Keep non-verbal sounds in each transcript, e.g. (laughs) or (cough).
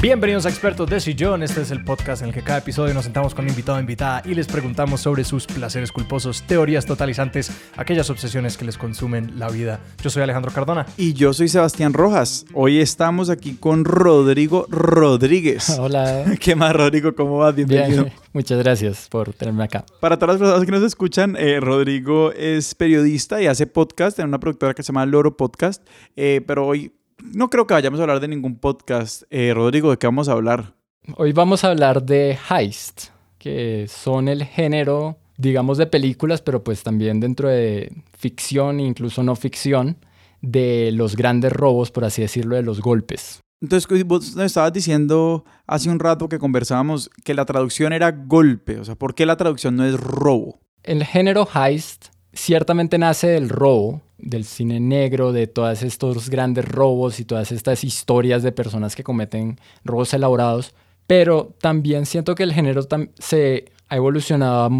Bienvenidos a Expertos de Sillón. Este es el podcast en el que cada episodio nos sentamos con un invitado o invitada y les preguntamos sobre sus placeres culposos, teorías totalizantes, aquellas obsesiones que les consumen la vida. Yo soy Alejandro Cardona. Y yo soy Sebastián Rojas. Hoy estamos aquí con Rodrigo Rodríguez. (laughs) Hola. (laughs) ¿Qué más, Rodrigo? ¿Cómo vas? Bienvenido. Bien, (laughs) muchas gracias por tenerme acá. Para todas las personas que nos escuchan, eh, Rodrigo es periodista y hace podcast en una productora que se llama Loro Podcast. Eh, pero hoy no creo que vayamos a hablar de ningún podcast. Eh, Rodrigo, ¿de qué vamos a hablar? Hoy vamos a hablar de heist, que son el género, digamos, de películas, pero pues también dentro de ficción incluso no ficción, de los grandes robos, por así decirlo, de los golpes. Entonces, vos nos estabas diciendo hace un rato que conversábamos que la traducción era golpe. O sea, ¿por qué la traducción no es robo? El género heist ciertamente nace del robo, del cine negro, de todos estos grandes robos y todas estas historias de personas que cometen robos elaborados, pero también siento que el género se ha evolucionado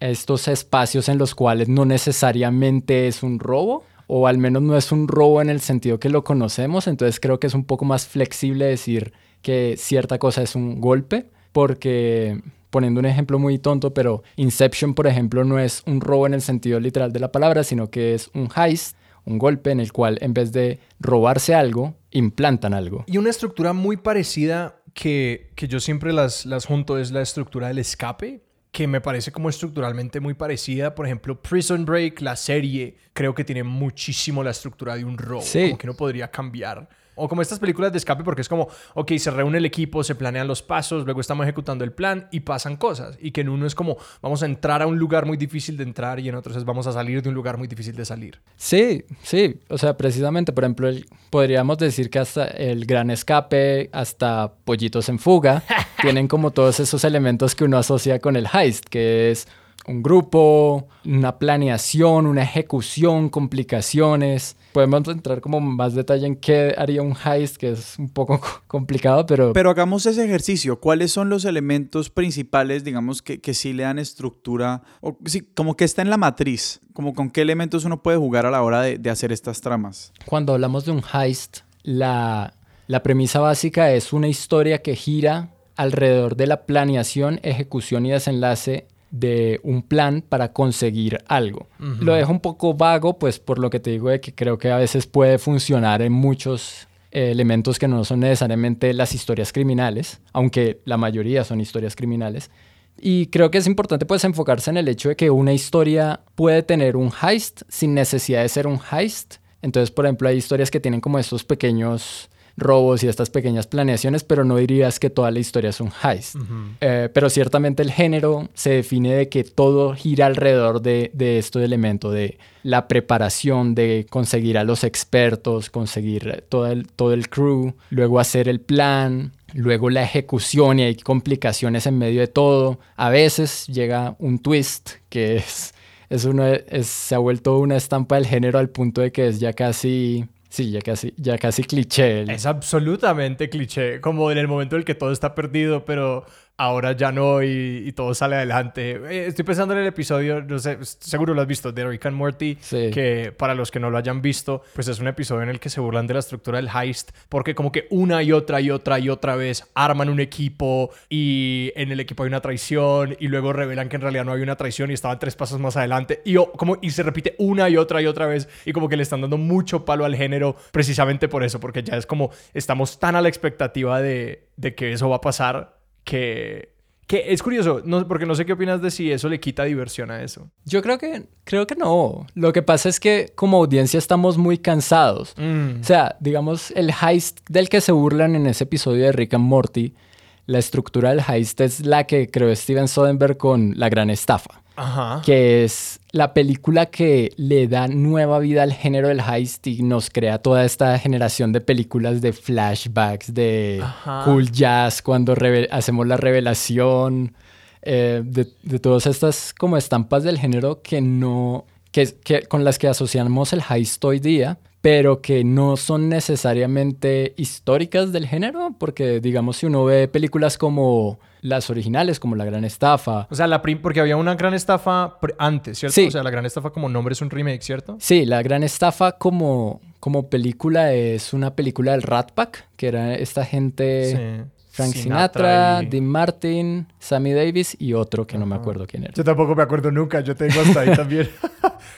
a estos espacios en los cuales no necesariamente es un robo, o al menos no es un robo en el sentido que lo conocemos, entonces creo que es un poco más flexible decir que cierta cosa es un golpe, porque poniendo un ejemplo muy tonto, pero Inception, por ejemplo, no es un robo en el sentido literal de la palabra, sino que es un heist, un golpe en el cual en vez de robarse algo, implantan algo. Y una estructura muy parecida que, que yo siempre las, las junto es la estructura del escape, que me parece como estructuralmente muy parecida. Por ejemplo, Prison Break, la serie, creo que tiene muchísimo la estructura de un robo, Sí. como que no podría cambiar. O como estas películas de escape, porque es como, ok, se reúne el equipo, se planean los pasos, luego estamos ejecutando el plan y pasan cosas. Y que en uno es como, vamos a entrar a un lugar muy difícil de entrar y en otros es vamos a salir de un lugar muy difícil de salir. Sí, sí, o sea, precisamente, por ejemplo, el- podríamos decir que hasta el gran escape, hasta pollitos en fuga, (laughs) tienen como todos esos elementos que uno asocia con el heist, que es un grupo, una planeación, una ejecución, complicaciones. Podemos entrar como más detalle en qué haría un heist, que es un poco (laughs) complicado, pero... Pero hagamos ese ejercicio. ¿Cuáles son los elementos principales, digamos, que, que sí le dan estructura? O sí, como que está en la matriz. Como con qué elementos uno puede jugar a la hora de, de hacer estas tramas. Cuando hablamos de un heist, la, la premisa básica es una historia que gira alrededor de la planeación, ejecución y desenlace de un plan para conseguir algo. Lo dejo un poco vago, pues por lo que te digo de que creo que a veces puede funcionar en muchos eh, elementos que no son necesariamente las historias criminales, aunque la mayoría son historias criminales. Y creo que es importante pues enfocarse en el hecho de que una historia puede tener un heist sin necesidad de ser un heist. Entonces, por ejemplo, hay historias que tienen como estos pequeños robos y estas pequeñas planeaciones, pero no dirías que toda la historia es un heist. Eh, pero ciertamente el género se define de que todo gira alrededor de, de este elemento, de la preparación, de conseguir a los expertos, conseguir todo el, todo el crew, luego hacer el plan, luego la ejecución y hay complicaciones en medio de todo. A veces llega un twist que es, es uno, es- se ha vuelto una estampa del género al punto de que es ya casi, sí, ya casi, ya casi cliché. Es absolutamente cliché, como en el momento en el que todo está perdido, pero ahora ya no y, y todo sale adelante. Eh, Estoy pensando en el episodio, no sé, seguro lo has visto, de Rick and Morty, Sí. que para los que no lo hayan visto, pues es un episodio en el que se burlan de la estructura del heist, porque como que una y otra y otra y otra vez arman un equipo y en el equipo hay una traición y luego revelan que en realidad no hay una traición y estaban tres pasos más adelante y, o- como, y se repite una y otra y otra vez y como que le están dando mucho palo al género precisamente por eso, porque ya es como estamos tan a la expectativa de, de que eso va a pasar que, que es curioso, no, porque no sé qué opinas de si eso le quita diversión a eso. Yo creo que, creo que no. Lo que pasa es que como audiencia estamos muy cansados. Mm. O sea, digamos, el heist del que se burlan en ese episodio de Rick and Morty, la estructura del heist es la que creó Steven Soderbergh con La Gran Estafa, Ajá. que es la película que le da nueva vida al género del heist y nos crea toda esta generación de películas de flashbacks, de Ajá. cool jazz, cuando hacemos la revelación, eh, de, de todas estas como estampas del género que no, que, que, con las que asociamos el heist hoy día, pero que no son necesariamente históricas del género, porque digamos si uno ve películas como las originales, como La Gran Estafa, O sea, la prim- porque había una gran estafa antes, ¿cierto? Sí. O sea, la gran estafa como nombre es un remake, ¿cierto? Sí, La Gran Estafa como, como película es una película del Rat Pack, que era esta gente Sí. Frank Sinatra Sinatra, y- Dean Martin, Sammy Davis y otro que no me acuerdo quién era. Yo tampoco me acuerdo nunca, yo tengo hasta ahí (laughs) también.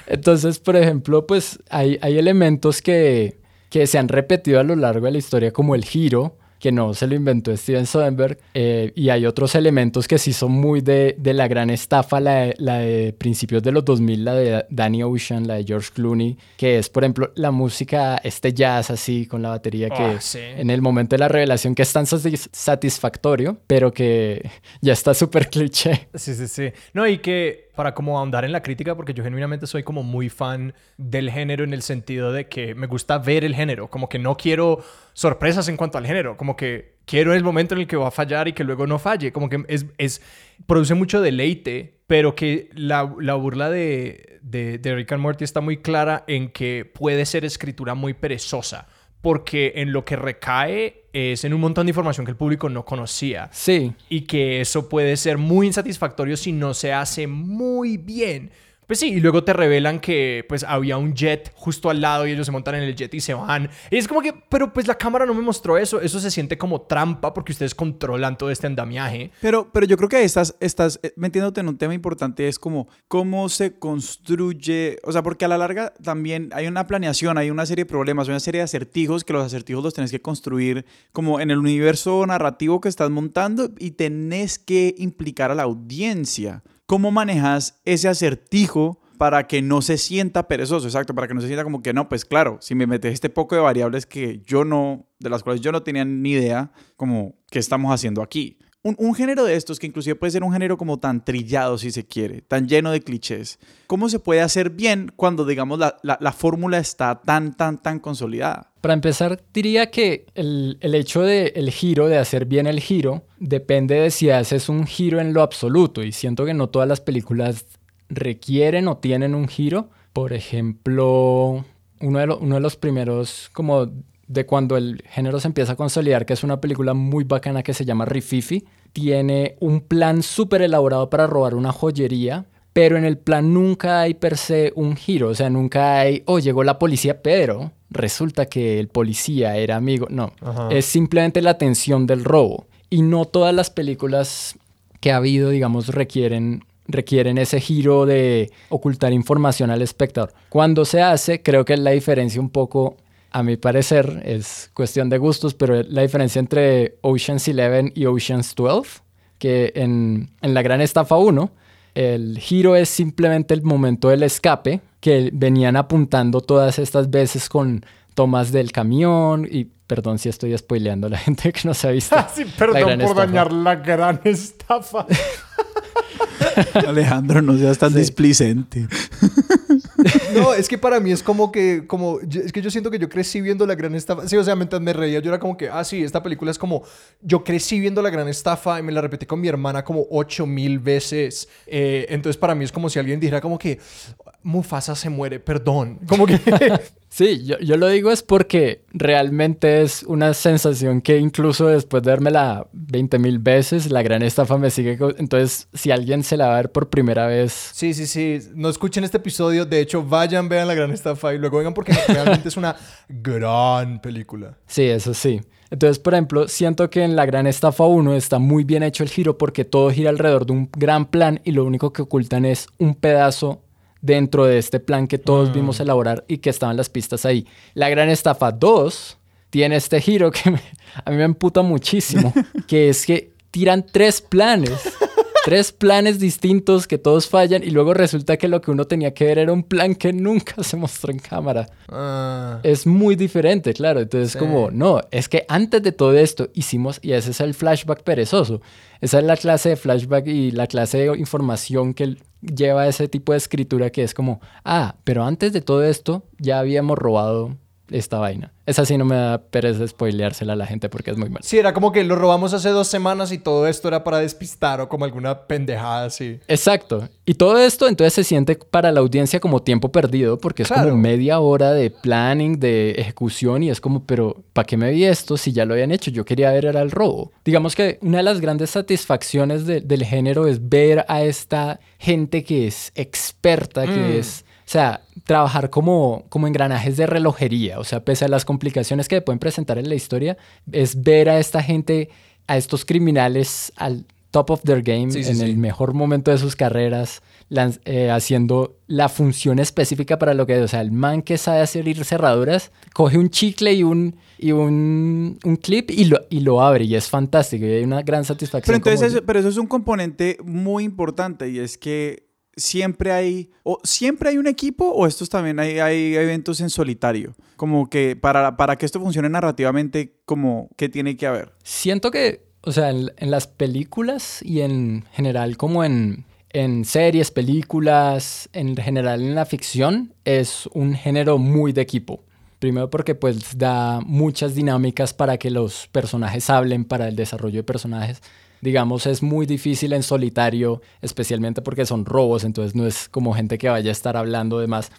Entonces, por ejemplo, pues hay, hay elementos que, que se han repetido a lo largo de la historia, como el giro, que no se lo inventó Steven Soderbergh, eh, y hay otros elementos que sí son muy de, de la gran estafa, la de, la de principios de los 2000, la de Danny Ocean, la de George Clooney, que es, por ejemplo, la música, este jazz así con la batería que Ah, sí. en el momento de la revelación que es tan satis- satisfactorio, pero que (laughs) ya está súper cliché. Sí, sí, sí. No, y que para como ahondar en la crítica, porque yo genuinamente soy como muy fan del género en el sentido de que me gusta ver el género, como que no quiero sorpresas en cuanto al género, como que quiero el momento en el que va a fallar y que luego no falle, como que es, es produce mucho deleite, pero que la, la burla de, de, de Rick and Morty está muy clara en que puede ser escritura muy perezosa. Porque en lo que recae es en un montón de información que el público no conocía Sí, y que eso puede ser muy insatisfactorio si no se hace muy bien. Pues sí, y luego te revelan que pues había un jet justo al lado y ellos se montan en el jet y se van. Y es como que, pero pues la cámara no me mostró eso. Eso se siente como trampa porque ustedes controlan todo este andamiaje. Pero, pero yo creo que estás, estás eh, metiéndote en un tema importante, es como cómo se construye, o sea, porque a la larga también hay una planeación, hay una serie de problemas, una serie de acertijos que los acertijos los tenés que construir como en el universo narrativo que estás montando y tenés que implicar a la audiencia. ¿Cómo manejas ese acertijo? para que no se sienta perezoso, exacto, para que no se sienta como que no, pues claro, si me metes este poco de variables que yo no, de las cuales yo no tenía ni idea, como, ¿qué estamos haciendo aquí? Un, género de estos, que inclusive puede ser un género como tan trillado, si se quiere, tan lleno de clichés, ¿cómo se puede hacer bien cuando, digamos, la fórmula está tan, tan, tan consolidada? Para empezar, diría que el, el hecho del el giro, de hacer bien el giro, depende de si haces un giro en lo absoluto. Y siento que no todas las películas requieren o tienen un giro. Por ejemplo, uno de, lo, uno de los primeros, como de cuando el género se empieza a consolidar, que es una película muy bacana que se llama Rififi, tiene un plan súper elaborado para robar una joyería, pero en el plan nunca hay per se un giro, o sea, nunca hay, oh, llegó la policía, pero resulta que el policía era amigo. No, Ajá. es simplemente la tensión del robo. Y no todas las películas que ha habido, digamos, requieren requieren ese giro de ocultar información al espectador. Cuando se hace, creo que la diferencia un poco, a mi parecer, es cuestión de gustos, pero la diferencia entre Ocean's 11 y Ocean's 12, que en, en la gran estafa 1, el giro es simplemente el momento del escape, que venían apuntando todas estas veces con tomas del camión y perdón si estoy spoileando a la (laughs) gente que no se ha visto. sí, perdón gran por estafa. dañar la gran (laughs) estafa. Alejandro, no seas tan displicente. (laughs) No, es que para mí es como que, como, es que yo siento que yo crecí viendo la gran estafa. Sí, o sea, mientras me reía, yo era como que, ah, sí, esta película es como, yo crecí viendo la gran estafa y me la repetí con mi hermana como ocho mil veces. Eh, entonces para mí es como si alguien dijera como que, Mufasa se muere, perdón. Como que, (laughs) Sí, yo, yo lo digo es porque realmente es una sensación que incluso después de vérmela 20 mil veces, la gran estafa me sigue. Entonces, si alguien se la va a ver por primera vez, sí, sí, sí, no escuchen este episodio. De hecho, vayan, vean la gran estafa y luego vengan porque realmente es una gran película. sí, eso sí. Entonces, por ejemplo, siento que en la gran estafa 1 está muy bien hecho el giro porque todo gira alrededor de un gran plan y lo único que ocultan es un pedazo dentro de este plan que todos vimos elaborar y que estaban las pistas ahí. La gran estafa 2 tiene este giro que me- a mí me emputa muchísimo, (laughs) que es que tiran tres planes, (laughs) tres planes distintos que todos fallan y luego resulta que lo que uno tenía que ver era un plan que nunca se mostró en cámara. Ah. Es muy diferente, claro. Entonces, Sí. como, no, es que antes de todo esto hicimos, y ese es el flashback perezoso. Esa es la clase de flashback y la clase de información que lleva ese tipo de escritura que es como, ah, pero antes de todo esto ya habíamos robado esta vaina. Esa sí no me da pereza spoileársela a la gente porque es muy mal. Sí, era como que lo robamos hace dos semanas y todo esto era para despistar o como alguna pendejada así. Exacto. Y todo esto entonces se siente para la audiencia como tiempo perdido porque es como media hora de planning, de ejecución y es como, pero ¿para qué me vi esto si ya lo habían hecho? Yo quería ver era el robo. Digamos que una de las grandes satisfacciones de- del género es ver a esta gente que es experta, que Mm. es... O sea, trabajar como, como engranajes de relojería. O sea, pese a las complicaciones que pueden presentar en la historia, es ver a esta gente a estos criminales al top of their game, Sí, sí, en sí. el mejor momento de sus carreras, eh, haciendo la función específica para lo que es. O sea, el man que sabe hacer ir cerraduras, coge un chicle y un, y un, un clip y lo, y lo abre y es fantástico y hay una gran satisfacción. Pero entonces, como- eso, pero eso es un componente muy importante y es que siempre hay, o siempre hay un equipo o estos también hay, hay eventos en solitario. Como que para, para que esto funcione narrativamente, como que tiene que haber. Siento que, o sea, en, en las películas y en general como en, en series, películas, en general en la ficción, es un género muy de equipo. Primero porque pues da muchas dinámicas para que los personajes hablen, para el desarrollo de personajes. Digamos, es muy difícil en solitario, especialmente porque son robos, entonces no es como gente que vaya a estar hablando de más.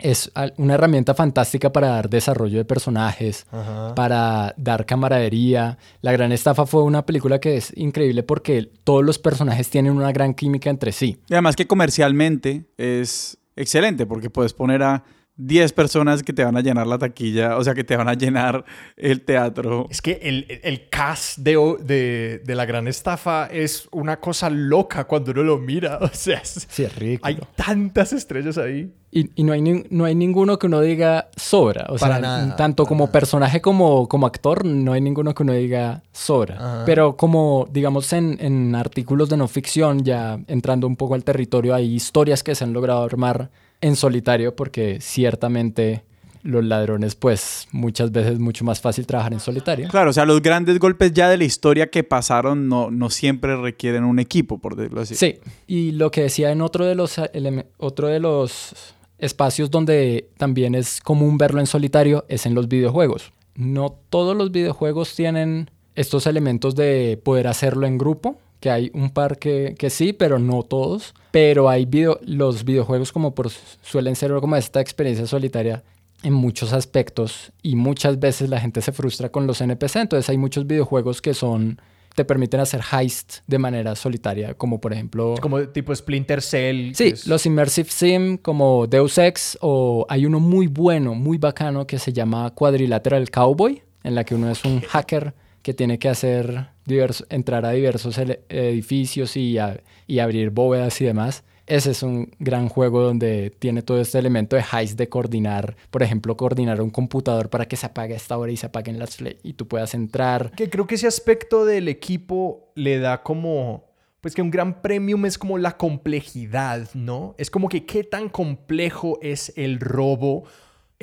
Es una herramienta fantástica para dar desarrollo de personajes, para dar camaradería. La Gran Estafa fue una película que es increíble porque todos los personajes tienen una gran química entre sí. Y además que comercialmente es excelente porque puedes poner a 10 personas que te van a llenar la taquilla, o sea, que te van a llenar el teatro. Es que el, el cast de, de, de la gran estafa es una cosa loca cuando uno lo mira. (laughs) O sea, es- Sí, es ridículo. hay tantas estrellas ahí. Y, y no, hay nin- no hay ninguno que uno diga sobra. O Para sea, nada, tanto para como nada. personaje como, como actor, no hay ninguno que uno diga sobra. Ajá. Pero como, digamos, en, en artículos de no ficción, ya entrando un poco al territorio, hay historias que se han logrado armar en solitario porque ciertamente los ladrones, pues muchas veces es mucho más fácil trabajar en solitario. Claro, o sea, los grandes golpes ya de la historia que pasaron no, no siempre requieren un equipo, por decirlo así. Sí, y lo que decía en otro de los, otro de los espacios donde también es común verlo en solitario es en los videojuegos. No todos los videojuegos tienen estos elementos de poder hacerlo en grupo, que hay un par que, que sí, pero no todos. Pero hay video, los videojuegos como por, suelen ser como esta experiencia solitaria en muchos aspectos y muchas veces la gente se frustra con los NPC. Entonces hay muchos videojuegos que son te permiten hacer heist de manera solitaria, como por ejemplo como tipo Splinter Cell. Sí, es- los Immersive Sim como Deus Ex o hay uno muy bueno, muy bacano que se llama Quadrilateral Cowboy, en la que uno es un (laughs) hacker que tiene que hacer entrar a diversos edificios y, y abrir bóvedas y demás. Ese es un gran juego donde tiene todo este elemento de heist de coordinar, por ejemplo, coordinar un computador para que se apague esta hora y se apaguen las y tú puedas entrar. Que creo que ese aspecto del equipo le da como. Pues que un gran premium es como la complejidad, ¿no? Es como que qué tan complejo es el robo.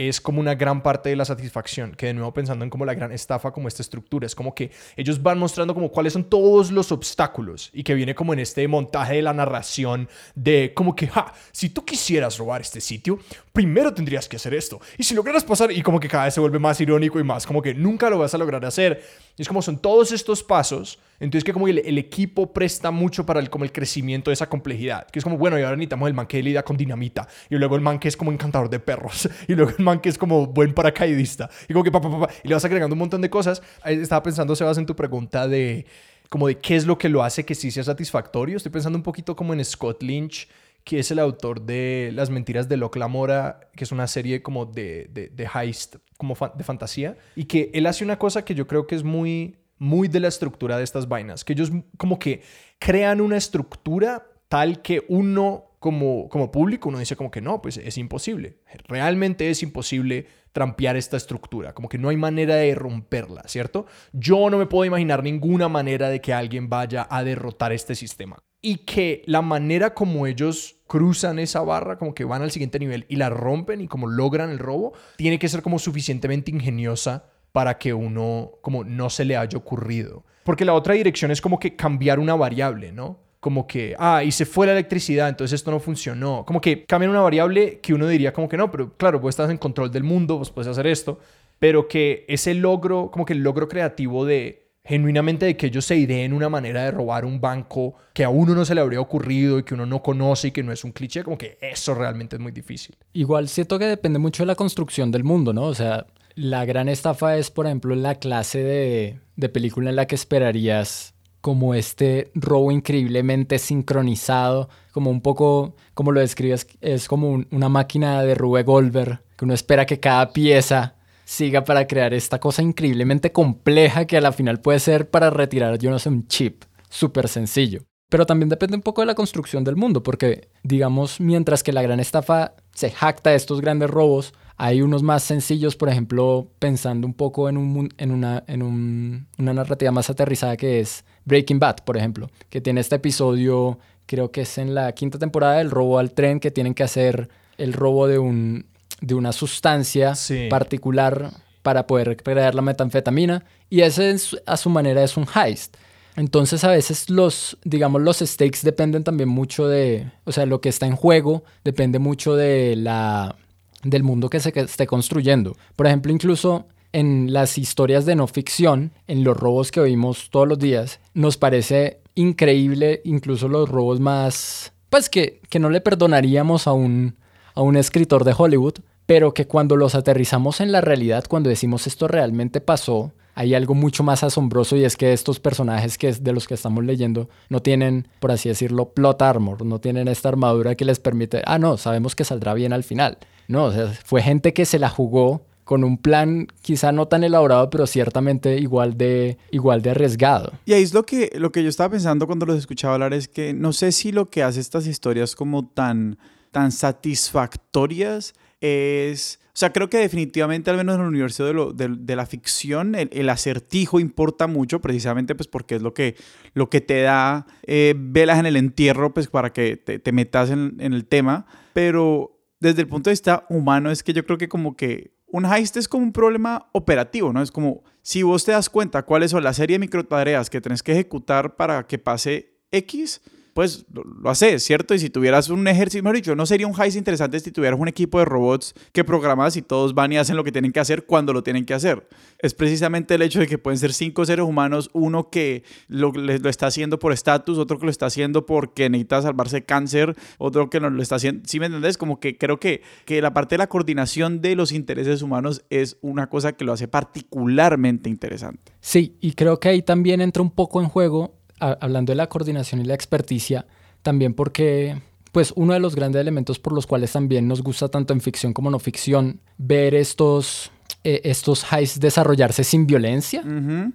Es como una gran parte de la satisfacción. Que de nuevo pensando en como la gran estafa, como esta estructura. Es como que ellos van mostrando como cuáles son todos los obstáculos. Y que viene como en este montaje de la narración de como que, ja, si tú quisieras robar este sitio, primero tendrías que hacer esto. Y si lograras pasar, y como que cada vez se vuelve más irónico y más como que nunca lo vas a lograr hacer. Y es como son todos estos pasos. Entonces que como el, equipo presta mucho para el, como el crecimiento de esa complejidad. Que es como, bueno, y ahora necesitamos el man que lidia con dinamita. Y luego el man que es como encantador de perros. (laughs) Y luego el man que es como buen paracaidista. Y como que pa, Y le vas agregando un montón de cosas. Estaba pensando, Sebas, en tu pregunta de como de qué es lo que lo hace que sí sea satisfactorio. Estoy pensando un poquito como en Scott Lynch, que es el autor de Las mentiras de Locke Lamora, que es una serie como de, de, de heist, como fa- de fantasía. Y que él hace una cosa que yo creo que es muy, muy de la estructura de estas vainas. Que ellos como que crean una estructura tal que uno como, como público, uno dice como que no, pues es imposible. Realmente es imposible trampear esta estructura, como que no hay manera de romperla, ¿cierto? Yo no me puedo imaginar ninguna manera de que alguien vaya a derrotar este sistema. Y que la manera como ellos cruzan esa barra, como que van al siguiente nivel y la rompen y como logran el robo, tiene que ser como suficientemente ingeniosa para que uno como no se le haya ocurrido. Porque la otra dirección es como que cambiar una variable, ¿no? Como que, ah, y se fue la electricidad, entonces esto no funcionó. Como que cambian una variable que uno diría como que no, pero claro, vos estás en control del mundo, vos puedes hacer esto. Pero que ese logro, como que el logro creativo de genuinamente de que ellos se ideen una manera de robar un banco que a uno no se le habría ocurrido y que uno no conoce y que no es un cliché, como que eso realmente es muy difícil. Igual siento que depende mucho de la construcción del mundo, ¿no? O sea, la gran estafa es, por ejemplo, la clase de, de película en la que esperarías como este robo increíblemente sincronizado, como un poco, como lo describes, es como un- una máquina de Rube Goldberg, que uno espera que cada pieza siga para crear esta cosa increíblemente compleja que a la final puede ser para retirar, yo no sé, un chip súper sencillo. Pero también depende un poco de la construcción del mundo, porque digamos, mientras que la gran estafa se jacta de estos grandes robos, hay unos más sencillos, por ejemplo, pensando un poco en, un, en, una, en un, una narrativa más aterrizada que es Breaking Bad, por ejemplo, que tiene este episodio, creo que es en la quinta temporada, del robo al tren, que tienen que hacer el robo de, un, de una sustancia Sí. particular para poder crear la metanfetamina. Y ese es, a su manera es un heist. Entonces a veces los, digamos, los stakes dependen también mucho de, o sea, lo que está en juego depende mucho de la, del mundo que se esté construyendo. Por ejemplo, incluso en las historias de no ficción, en los robos que oímos todos los días, nos parece increíble incluso los robos más, pues que, que no le perdonaríamos a un, a un escritor de Hollywood, pero que cuando los aterrizamos en la realidad, cuando decimos esto realmente pasó, hay algo mucho más asombroso y es que estos personajes que es de los que estamos leyendo no tienen, por así decirlo, plot armor, no tienen esta armadura que les permite, ah, no, sabemos que saldrá bien al final. No, o sea, fue gente que se la jugó con un plan quizá no tan elaborado, pero ciertamente igual de, igual de arriesgado. Y ahí es lo que, lo que yo estaba pensando cuando los escuchaba hablar, es que no sé si lo que hace estas historias como tan, tan satisfactorias es... O sea, creo que definitivamente, al menos en el universo de, lo- de- de la ficción, el, el acertijo importa mucho, precisamente pues porque es lo que, lo que te da eh, velas en el entierro, pues para que te, te metas en, en el tema. Pero desde el punto de vista humano, es que yo creo que como que un heist es como un problema operativo, ¿no? Es como si vos te das cuenta cuáles son la serie de microtareas que tenés que ejecutar para que pase X, pues lo, lo haces, ¿cierto? Y si tuvieras un ejército, mejor dicho, no sería un heist interesante si tuvieras un equipo de robots que programas y todos van y hacen lo que tienen que hacer cuando lo tienen que hacer. Es precisamente el hecho de que pueden ser cinco seres humanos, uno que lo, está haciendo por estatus, otro que lo está haciendo porque necesita salvarse de cáncer, otro que no lo está haciendo, ¿sí me entendés? Como que creo que, que la parte de la coordinación de los intereses humanos es una cosa que lo hace particularmente interesante. Sí, y creo que ahí también entra un poco en juego, a- hablando de la coordinación y la experticia, también porque, pues, uno de los grandes elementos por los cuales también nos gusta tanto en ficción como no ficción, ver estos, eh, estos heists desarrollarse sin violencia.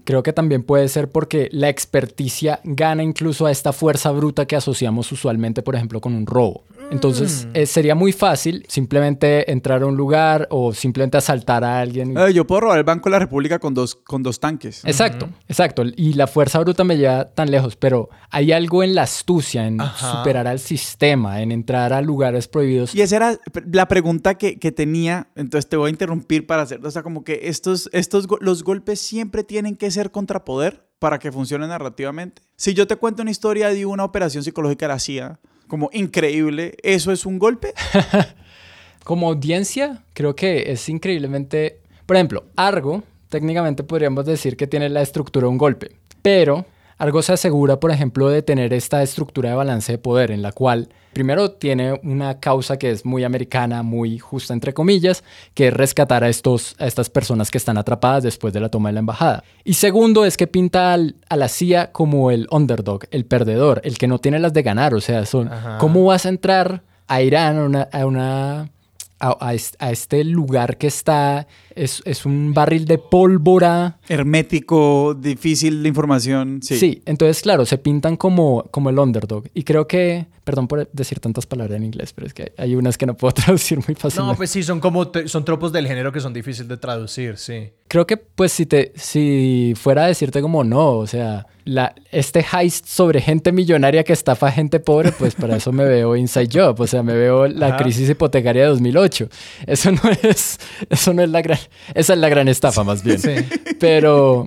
Creo que también puede ser porque la experticia gana incluso a esta fuerza bruta que asociamos usualmente, por ejemplo, con un robo. Entonces, eh, sería muy fácil simplemente entrar a un lugar o simplemente asaltar a alguien. Eh, yo puedo robar el Banco de la República con dos, con dos tanques. Exacto, exacto. Y la fuerza bruta me lleva tan lejos, pero hay algo en la astucia, en Ajá. superar al sistema, en entrar a lugares prohibidos. Y esa era la pregunta que, que tenía, entonces te voy a interrumpir para hacer, o sea, como que estos, estos, los golpes siempre tienen que ser contra poder para que funcione narrativamente. Si yo te cuento una historia de una operación psicológica de la CIA, como increíble, ¿eso es un golpe? (laughs) Como audiencia, creo que es increíblemente... Por ejemplo, Argo, técnicamente podríamos decir que tiene la estructura de un golpe, pero Argo se asegura, por ejemplo, de tener esta estructura de balance de poder en la cual, primero, tiene una causa que es muy americana, muy justa, entre comillas, que es rescatar a, estos, a estas personas que están atrapadas después de la toma de la embajada. Y segundo, es que pinta al- a la CIA como el underdog, el perdedor, el que no tiene las de ganar. O sea, son, Ajá. ¿cómo vas a entrar a Irán, a una, a una a, a es- a este lugar que está, es, es un barril de pólvora. Hermético, difícil de información. Sí. Sí. entonces claro, se pintan como, como el underdog. Y creo que, perdón por decir tantas palabras en inglés, pero es que hay unas que no puedo (laughs) traducir muy fácilmente. No, pues sí, son como son tropos del género que son difíciles de traducir, sí. Creo que pues si te si fuera a decirte como no, o sea, la, este heist sobre gente millonaria que estafa a gente pobre, pues para eso me veo Inside Job, o sea, me veo la Ajá. crisis hipotecaria de 2008. Eso no es eso no es la gran esa es la gran estafa más bien. Sí. Pero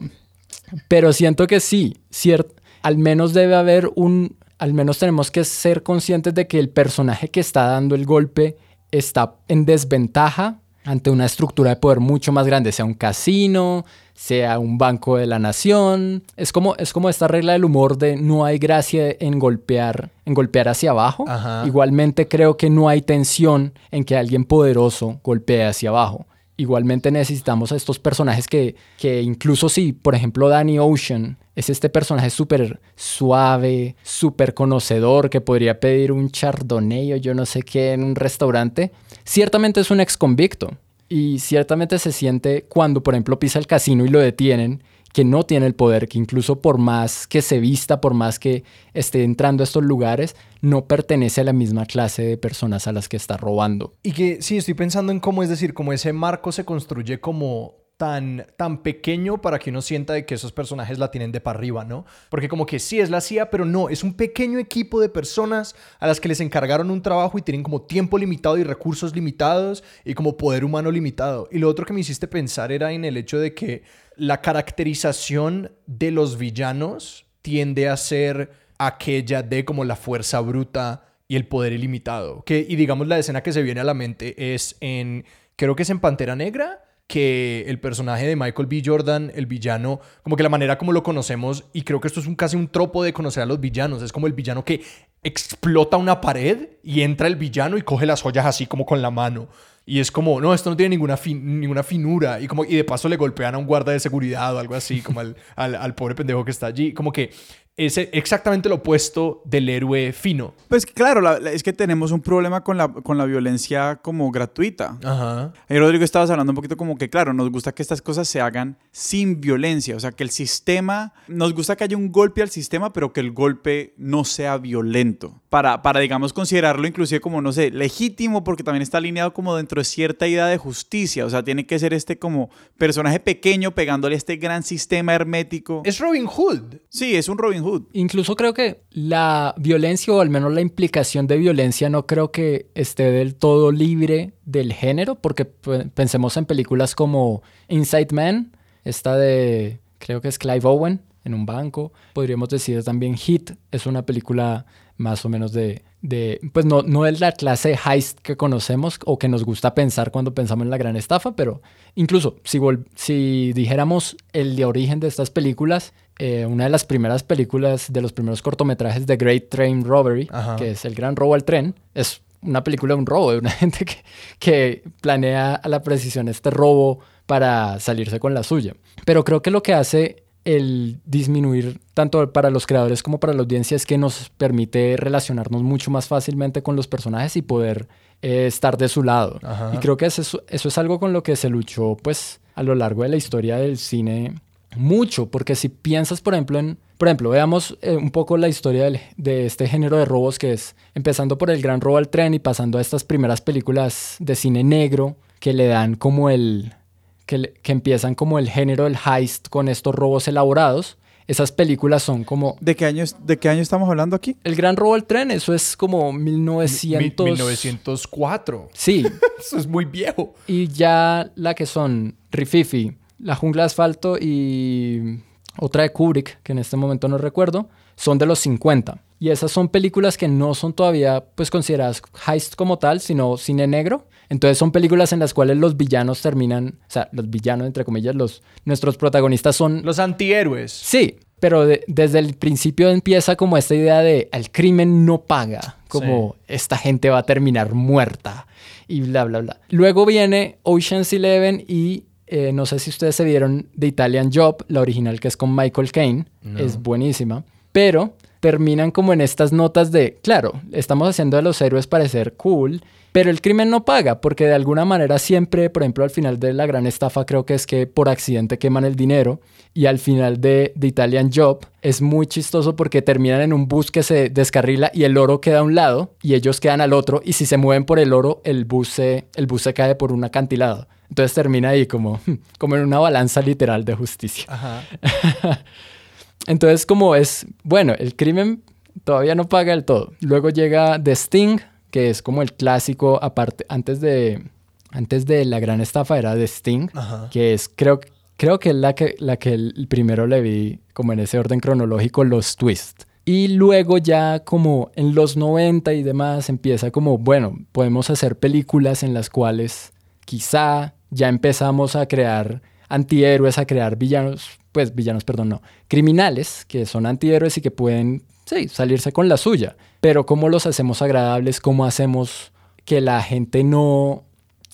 pero siento que sí, cier- al menos debe haber un al menos tenemos que ser conscientes de que el personaje que está dando el golpe está en desventaja ante una estructura de poder mucho más grande, sea un casino, sea un banco de la nación. Es como, es como esta regla del humor de no hay gracia en golpear, en golpear hacia abajo. Ajá. Igualmente creo que no hay tensión en que alguien poderoso golpee hacia abajo. Igualmente necesitamos a estos personajes que, que incluso si, por ejemplo, Danny Ocean es este personaje súper suave, súper conocedor, que podría pedir un chardonnay o yo no sé qué en un restaurante, ciertamente es un ex convicto. Y ciertamente se siente cuando, por ejemplo, pisa el casino y lo detienen, que no tiene el poder, que incluso por más que se vista, por más que esté entrando a estos lugares, no pertenece a la misma clase de personas a las que está robando. Y que sí, estoy pensando en cómo, es decir, cómo ese marco se construye como tan, tan pequeño para que uno sienta de que esos personajes la tienen de para arriba, ¿no? Porque como que sí es la CIA, pero no, es un pequeño equipo de personas a las que les encargaron un trabajo y tienen como tiempo limitado y recursos limitados y como poder humano limitado. Y lo otro que me hiciste pensar era en el hecho de que la caracterización de los villanos tiende a ser aquella de como la fuerza bruta y el poder ilimitado. Que, y digamos la escena que se viene a la mente es en, creo que es en Pantera Negra, que el personaje de Michael B. Jordan, el villano, como que la manera como lo conocemos, y creo que esto es un, casi un tropo de conocer a los villanos, es como el villano que explota una pared y entra el villano y coge las joyas así como con la mano. Y es como, no, esto no tiene ninguna, ninguna finura. Y, como, y de paso le golpean a un guarda de seguridad o algo así, como al, al, al pobre pendejo que está allí. Como que es exactamente lo opuesto del héroe fino. Pues claro, es que tenemos un problema con la, con la violencia como gratuita. Ajá. Y Rodrigo, estabas hablando un poquito como que, claro, nos gusta que estas cosas se hagan sin violencia. O sea, que el sistema, nos gusta que haya un golpe al sistema, pero que el golpe no sea violento. Para, para digamos, considerarlo inclusive como, no sé, legítimo, porque también está alineado como dentro de cierta idea de justicia. O sea, tiene que ser este como personaje pequeño pegándole a este gran sistema hermético. Es Robin Hood. Sí, es un Robin Hood. Incluso creo que la violencia o al menos la implicación de violencia no creo que esté del todo libre del género, porque pensemos en películas como Inside Man, esta de creo que es Clive Owen en un banco. Podríamos decir también Hit, es una película más o menos de, de pues no, no es la clase heist que conocemos o que nos gusta pensar cuando pensamos en la gran estafa, pero incluso si, si dijéramos el de origen de estas películas, eh, una de las primeras películas, de los primeros cortometrajes de Great Train Robbery, que es El Gran Robo al Tren, es una película de un robo, de una (laughs) gente que, que planea a la precisión este robo para salirse con la suya. Pero creo que lo que hace el disminuir tanto para los creadores como para la audiencia es que nos permite relacionarnos mucho más fácilmente con los personajes y poder eh, estar de su lado. Y creo que eso, eso es algo con lo que se luchó pues a lo largo de la historia del cine mucho, porque si piensas, por ejemplo, en, por ejemplo, veamos eh, un poco la historia de este género de robos que es empezando por el gran robo al tren y pasando a estas primeras películas de cine negro que le dan como el, que, que empiezan como el género del heist con estos robos elaborados. Esas películas son como... ¿De qué, año, ¿De qué año estamos hablando aquí? El Gran Robo al Tren, eso es como 1900... 1904. Sí. (laughs) eso es muy viejo. Y ya la que son Rififi, la jungla de asfalto y otra de Kubrick, que en este momento no recuerdo, son de los 50. Y esas son películas que no son todavía pues consideradas heist como tal, sino cine negro. Entonces son películas en las cuales los villanos terminan, o sea, los villanos entre comillas, los nuestros protagonistas son los antihéroes. Sí, pero desde el principio empieza como esta idea de el crimen no paga, como esta gente va a terminar muerta y bla bla bla. Luego viene Ocean's Eleven y eh, no sé si ustedes se vieron The Italian Job, la original que es con Michael Caine. Es buenísima. Pero terminan como en estas notas de, claro, estamos haciendo a los héroes parecer cool, pero el crimen no paga, porque de alguna manera siempre, por ejemplo, al final de la gran estafa creo que es que por accidente queman el dinero, y al final de The Italian Job es muy chistoso porque terminan en un bus que se descarrila y el oro queda a un lado y ellos quedan al otro, y si se mueven por el oro, el bus se, el bus se cae por un acantilado. Entonces termina ahí como, (laughs) como en una balanza literal de justicia. (laughs) Entonces como es, bueno, el crimen todavía no paga del todo. Luego llega The Sting, que es como el clásico, aparte, antes de, antes de la gran estafa era The Sting, que es, creo, creo que es la que, la que el primero le vi como en ese orden cronológico, los twists. Y luego ya como en los 90 y demás empieza como, bueno, podemos hacer películas en las cuales quizá ya empezamos a crear antihéroes, a crear villanos, pues villanos, perdón, no, criminales que son antihéroes y que pueden, sí, salirse con la suya. Pero ¿cómo los hacemos agradables? ¿Cómo hacemos que la gente no...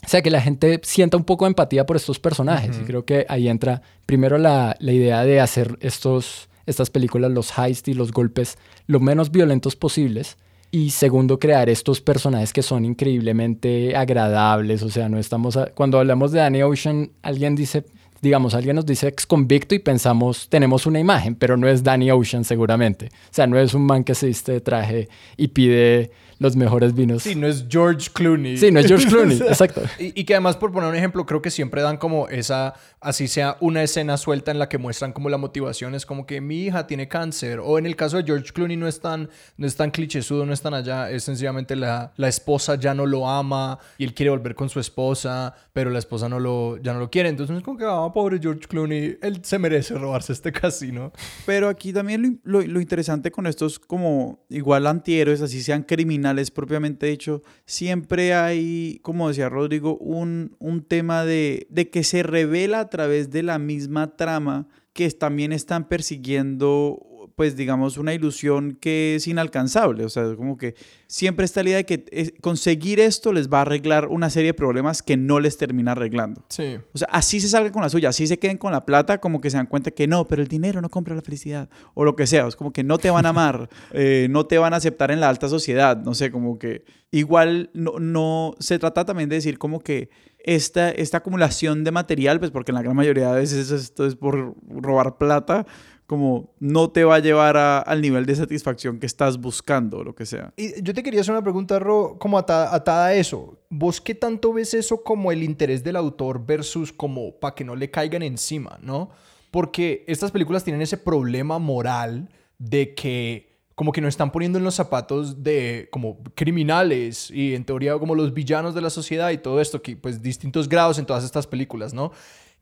O sea, que la gente sienta un poco de empatía por estos personajes. Y creo que ahí entra primero la, la idea de hacer estos, estas películas, los heist y los golpes, lo menos violentos posibles Y segundo, crear estos personajes que son increíblemente agradables. O sea, no estamos. Cuando hablamos de Danny Ocean, alguien dice, digamos, alguien nos dice ex convicto y pensamos, tenemos una imagen, pero no es Danny Ocean seguramente. O sea, no es un man que se viste de traje y pide los mejores vinos. Sí, no es George Clooney. Sí, no es George Clooney, (laughs) exacto. Y, y, que además, por poner un ejemplo, creo que siempre dan como esa, así sea una escena suelta en la que muestran como la motivación, es como que mi hija tiene cáncer, o en el caso de George Clooney no es tan, no es tan clichésudo, no es tan allá, es sencillamente la, la esposa ya no lo ama y él quiere volver con su esposa, pero la esposa no lo, ya no lo quiere, entonces es como que, ah, pobre George Clooney, él se merece robarse este casino. Pero aquí también lo, lo, lo interesante con estos como igual antihéroes, así sean criminales propiamente dicho, siempre hay, como decía Rodrigo, un, un tema de, de que se revela a través de la misma trama que también están persiguiendo pues digamos, una ilusión que es inalcanzable. O sea, como que siempre está la idea de que conseguir esto les va a arreglar una serie de problemas que no les termina arreglando. Sí. O sea, así se salgan con la suya, así se queden con la plata, como que se dan cuenta que no, pero el dinero no compra la felicidad. O lo que sea, es como que no te van a amar, (laughs) eh, no te van a aceptar en la alta sociedad. No sé, como que igual no, no se trata también de decir como que esta, esta acumulación de material, pues porque en la gran mayoría de veces esto es por robar plata, como no te va a llevar a, al nivel de satisfacción que estás buscando, lo que sea. Y yo te quería hacer una pregunta, Ro, como atada, atada, a eso. ¿Vos qué tanto ves eso como el interés del autor versus como para que no le caigan encima, no? Porque estas películas tienen ese problema moral de que como que no están poniendo en los zapatos de como criminales y en teoría como los villanos de la sociedad y todo esto, que pues distintos grados en todas estas películas, ¿no?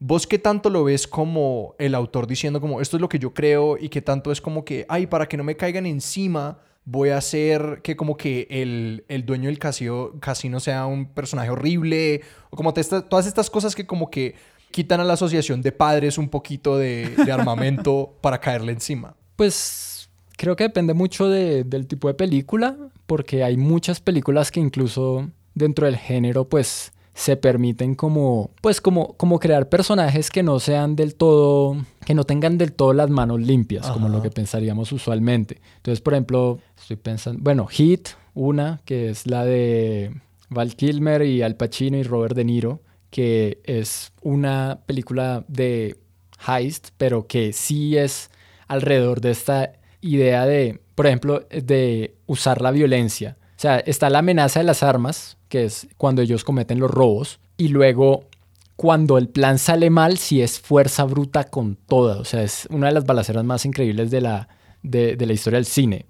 ¿Vos qué tanto lo ves como el autor diciendo como esto es lo que yo creo y qué tanto es como que, ay, para que no me caigan encima, voy a hacer que como que el, el dueño del casino, casino sea un personaje horrible o como te, todas estas cosas que como que quitan a la asociación de padres un poquito de, de armamento (laughs) para caerle encima? Pues creo que depende mucho de, del tipo de película, porque hay muchas películas que incluso dentro del género pues se permiten como, pues como, como crear personajes que no sean del todo, que no tengan del todo las manos limpias, como lo que pensaríamos usualmente. Entonces, por ejemplo, estoy pensando, bueno, Hit, una, que es la de Val Kilmer y Al Pacino y Robert De Niro, que es una película de heist, pero que sí es alrededor de esta idea de, por ejemplo, de usar la violencia. O sea, está la amenaza de las armas, que es cuando ellos cometen los robos, y luego cuando el plan sale mal, si es fuerza bruta con toda. O sea, es una de las balaceras más increíbles de la, de, de la historia del cine.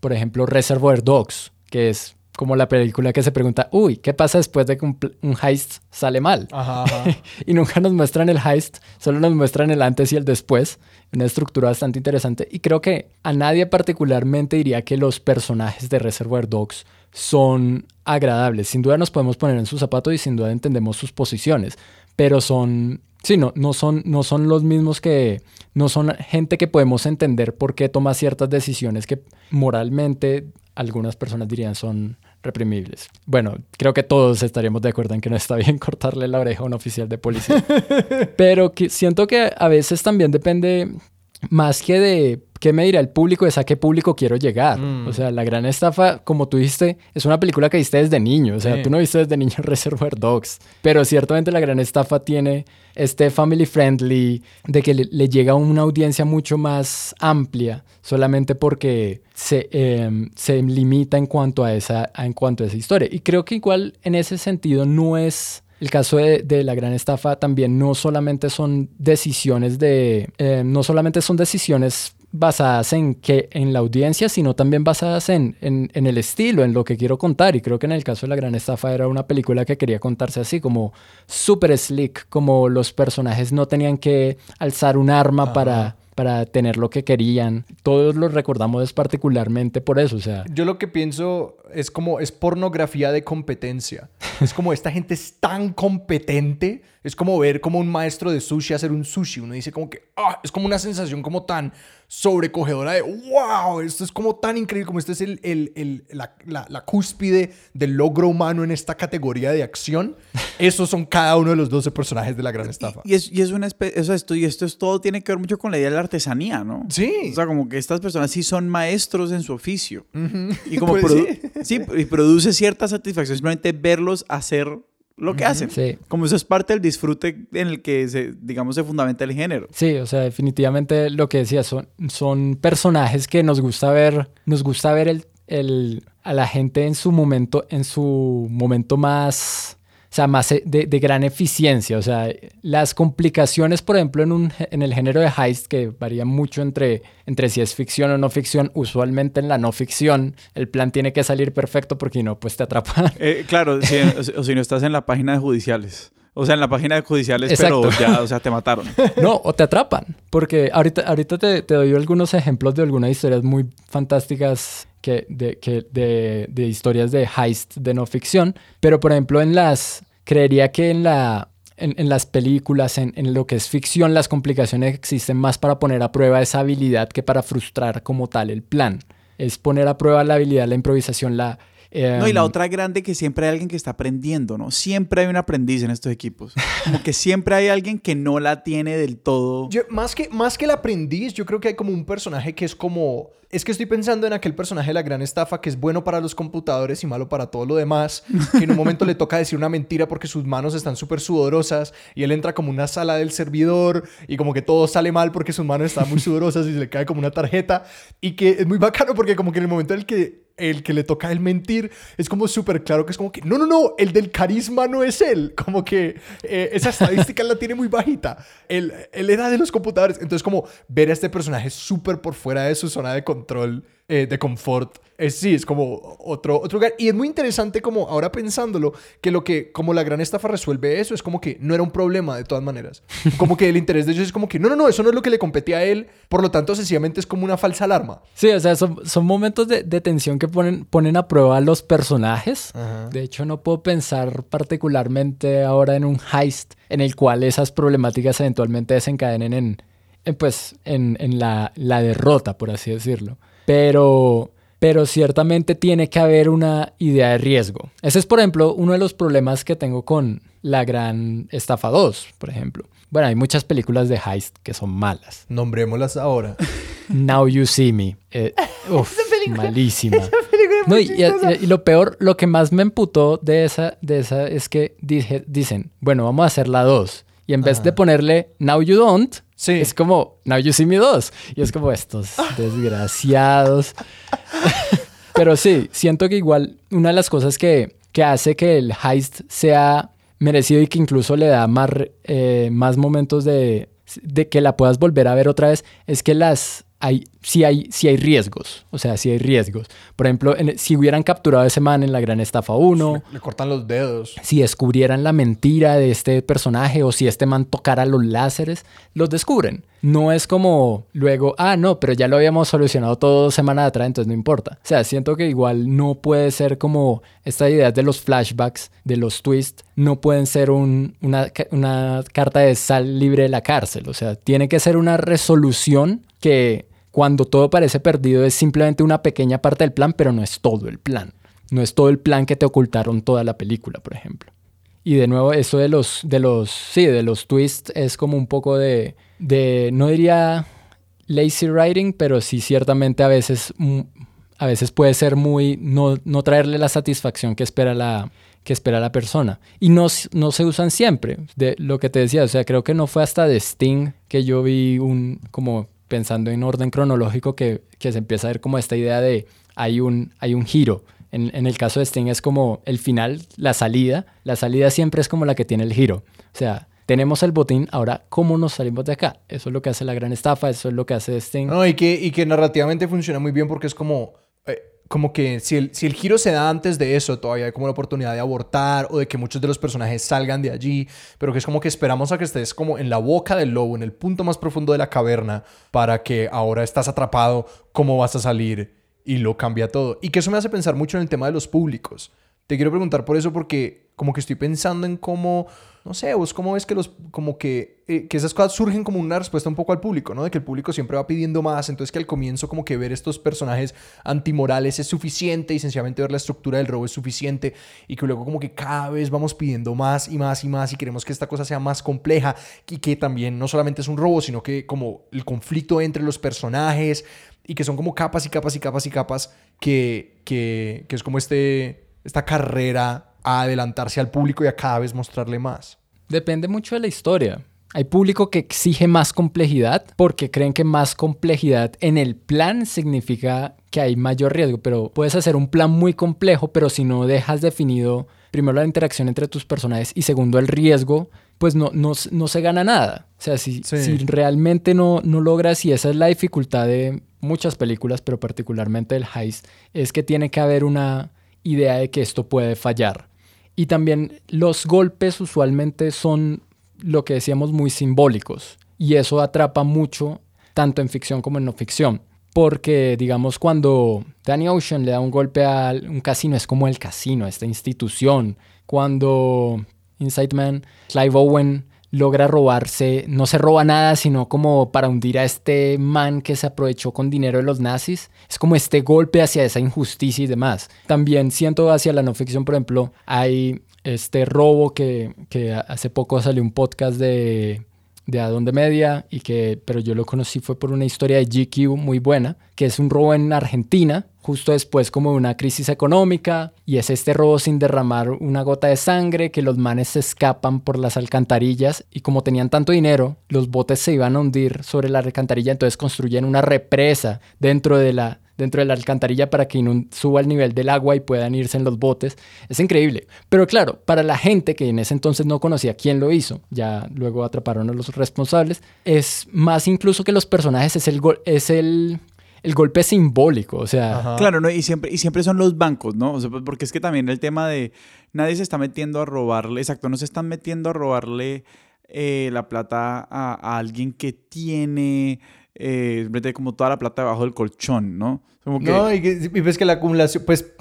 Por ejemplo, Reservoir Dogs, que es como la película que se pregunta, uy, ¿qué pasa después de que un, un heist sale mal? Ajá, (laughs) ajá. y nunca nos muestran el heist, solo nos muestran el antes y el después. Una estructura bastante interesante. Y creo que a nadie particularmente diría que los personajes de Reservoir Dogs son agradables. Sin duda nos podemos poner en su zapato y sin duda entendemos sus posiciones, pero son, sí, no, no, son, no son los mismos que, no son gente que podemos entender por qué toma ciertas decisiones que moralmente algunas personas dirían son reprimibles. Bueno, creo que todos estaríamos de acuerdo en que no está bien (laughs) cortarle la oreja a un oficial de policía. (laughs) Pero que siento que a veces también depende más que de qué me dirá el público, es a qué público quiero llegar. Mm. O sea, La Gran Estafa, como tú dijiste, es una película que viste desde niño. O sea, Sí. tú no viste desde niño (laughs) Reservoir Dogs. Pero ciertamente La Gran Estafa tiene este family friendly de que le, le llega a una audiencia mucho más amplia solamente porque se, eh, se limita en cuanto, a esa, en cuanto a esa historia. Y creo que igual en ese sentido no es... El caso de, de la gran estafa también no solamente son decisiones de, eh, no solamente son decisiones basadas en que en la audiencia, sino también basadas en, en, en el estilo, en lo que quiero contar. Y creo que en el caso de la gran estafa era una película que quería contarse así, como super slick, como los personajes no tenían que alzar un arma para para tener lo que querían. Todos los recordamos particularmente por eso, o sea, Yo lo que pienso es como es pornografía de competencia. Es como esta gente es tan competente Es como ver como un maestro de sushi hacer un sushi. Uno dice como que, ah, es como una sensación como tan sobrecogedora de, wow, esto es como tan increíble, como este es el, el, el la, la, la, cúspide del logro humano en esta categoría de acción. (laughs) Esos son cada uno de los 12 personajes de la gran estafa. Y, es, y es una especie, esto, y esto es todo tiene que ver mucho con la idea de la artesanía, ¿no? Sí. O sea, como que estas personas sí son maestros en su oficio. Y como (laughs) Pues produ- sí. sí, y produce cierta satisfacción simplemente verlos hacer lo que hacen. Sí. Como eso es parte del disfrute en el que se, digamos, se fundamenta el género. Sí, o sea, definitivamente lo que decía, son, son personajes que nos gusta ver, nos gusta ver el, el- a la gente en su momento, en su momento más, sea, más eh, de, de gran eficiencia. O sea, las complicaciones, por ejemplo, en, un, en el género de heist, que varía mucho entre, entre si es ficción o no ficción, usualmente en la no ficción, el plan tiene que salir perfecto porque si no, pues te atrapan. Eh, claro, si, o, (laughs) o si no estás en la página de judiciales. O sea, en la página de judiciales, pero Exacto. ya, o sea, te mataron. (laughs) No, o te atrapan. Porque ahorita, ahorita te, te doy algunos ejemplos de algunas historias muy fantásticas que, de, que, de, de historias de heist de no ficción. Pero, por ejemplo, en las... Creería que en la... En, en las películas, en, en lo que es ficción, las complicaciones existen más para poner a prueba esa habilidad que para frustrar como tal el plan. Es poner a prueba la habilidad, la improvisación, la... No, y la em, otra grande que siempre hay alguien que está aprendiendo, ¿no? Siempre hay un aprendiz en estos equipos. Como que (laughs) siempre hay alguien que no la tiene del todo. Yo- más, que, más que el aprendiz, yo creo que hay como un personaje que es como... Es que estoy pensando en aquel personaje de la gran estafa que es bueno para los computadores y malo para todo lo demás. Que en un momento le toca decir una mentira porque sus manos están súper sudorosas y él entra como a una sala del servidor y como que todo sale mal porque sus manos están muy sudorosas y se le cae como una tarjeta. Y que es muy bacano porque como que en el momento en el que el que le toca él mentir es como súper claro que es como que no, no, no, el del carisma no es él. Como que eh, esa estadística la tiene muy bajita. Él, él era de los computadores. Entonces, como ver a este personaje súper por fuera de su zona de control, eh, de confort. Es, sí, es como otro, otro lugar. Y es muy interesante como ahora pensándolo, que lo que como la gran estafa resuelve eso es como que no era un problema de todas maneras. (laughs) Como que el interés de ellos es como que no, no, no, eso no es lo que le competía a él. Por lo tanto, sencillamente es como una falsa alarma. Sí, o sea, son, son momentos de, de tensión que ponen, ponen a prueba a los personajes. De hecho, no puedo pensar particularmente ahora en un heist en el cual esas problemáticas eventualmente desencadenen en, en, pues, en, en la, la derrota, por así decirlo. Pero, pero ciertamente tiene que haber una idea de riesgo. Ese es, por ejemplo, uno de los problemas que tengo con La Gran Estafa 2, por ejemplo. Bueno, hay muchas películas de heist que son malas. Nombrémoslas ahora. (laughs) Now You See Me. Eh, (laughs) uf, malísima. No, y, y- y lo peor, lo que más me emputó de esa, de esa es que dije, dicen, bueno, vamos a hacer la 2. Y en vez de ponerle Now You Don't, Sí. es como Now You See Me 2. Y es como estos (laughs) desgraciados. (laughs) Pero sí, siento que igual una de las cosas que, que hace que el heist sea merecido y que incluso le da más, eh, más momentos de, de que la puedas volver a ver otra vez es que las hay, sí hay, sí hay riesgos. O sea, sí hay riesgos. Por ejemplo, en- si hubieran capturado a ese man en la Gran Estafa 1, Le cortan los dedos. si descubrieran la mentira de este personaje o si este man tocara los láseres, los descubren. No es como luego, ah, no, pero ya lo habíamos solucionado todo dos semanas atrás, entonces no importa. O sea, siento que igual no puede ser como esta idea de los flashbacks, de los twists, no pueden ser un- una, ca- una carta de sal libre de la cárcel. O sea, tiene que ser una resolución que cuando todo parece perdido es simplemente una pequeña parte del plan, pero no es todo el plan. No es todo el plan que te ocultaron toda la película, por ejemplo. Y de nuevo, eso de los, de los, sí, de los twists es como un poco de, de, no diría lazy writing, pero sí ciertamente a veces, mm, a veces puede ser muy, no, no traerle la satisfacción que espera la, que espera la persona. Y no, no se usan siempre, de lo que te decía, o sea, creo que no fue hasta de Sting que yo vi un, como pensando en orden cronológico, que, que se empieza a ver como esta idea de hay un, hay un giro. En, en el caso de Sting es como el final, la salida. La salida siempre es como la que tiene el giro. O sea, tenemos el botín, ahora, ¿cómo nos salimos de acá? Eso es lo que hace la gran estafa, eso es lo que hace Sting. No, y que, y que narrativamente funciona muy bien porque es como, eh, como que si el, si el giro se da antes de eso, todavía hay como la oportunidad de abortar o de que muchos de los personajes salgan de allí, pero que es como que esperamos a que estés como en la boca del lobo, en el punto más profundo de la caverna, para que ahora estás atrapado, cómo vas a salir y lo cambia todo. Y que eso me hace pensar mucho en el tema de los públicos. Te quiero preguntar por eso porque como que estoy pensando en cómo no sé, vos cómo ves que los, como que, eh, que esas cosas surgen como una respuesta un poco al público, ¿no? De que el público siempre va pidiendo más, entonces que al comienzo como que ver estos personajes antimorales es suficiente y sencillamente ver la estructura del robo es suficiente y que luego como que cada vez vamos pidiendo más y más y más y queremos que esta cosa sea más compleja y que también no solamente es un robo, sino que como el conflicto entre los personajes y que son como capas y capas y capas y capas que, que, que es como este, esta carrera a adelantarse al público y a cada vez mostrarle más? Depende mucho de la historia. Hay público que exige más complejidad porque creen que más complejidad en el plan significa que hay mayor riesgo, pero puedes hacer un plan muy complejo, pero si no dejas definido primero la interacción entre tus personajes y segundo el riesgo, pues no, no, se gana nada. O sea, si, si realmente no, no logras, y esa es la dificultad de muchas películas, pero particularmente el heist, es que tiene que haber una idea de que esto puede fallar. Y también los golpes usualmente son lo que decíamos muy simbólicos y eso atrapa mucho tanto en ficción como en no ficción. Porque, digamos, cuando Danny Ocean le da un golpe a un casino, es como el casino, esta institución. Cuando Inside Man, Clive Owen logra robarse, no se roba nada, sino como para hundir a este man que se aprovechó con dinero de los nazis. Es como este golpe hacia esa injusticia y demás. También siento hacia la no ficción, por ejemplo, hay este robo que, que hace poco salió un podcast de de Adón de Media, y que, pero yo lo conocí fue por una historia de GQ muy buena, que es un robo en Argentina, justo después como de una crisis económica, y es este robo sin derramar una gota de sangre, que los manes se escapan por las alcantarillas, y como tenían tanto dinero, los botes se iban a hundir sobre la alcantarilla, entonces construyen una represa dentro de la dentro de la alcantarilla para que suba el nivel del agua y puedan irse en los botes. Es increíble. Pero claro, para la gente que en ese entonces no conocía quién lo hizo, ya luego atraparon a los responsables, es más incluso que los personajes, es el, es el, el golpe simbólico, o sea... Claro, ¿no? y, siempre, y siempre son los bancos, ¿no? O sea, pues, porque es que también el tema de nadie se está metiendo a robarle, exacto, no se están metiendo a robarle eh, la plata a, alguien que tiene eh, como toda la plata debajo del colchón, ¿no? No, y, ves que la acumulación, pues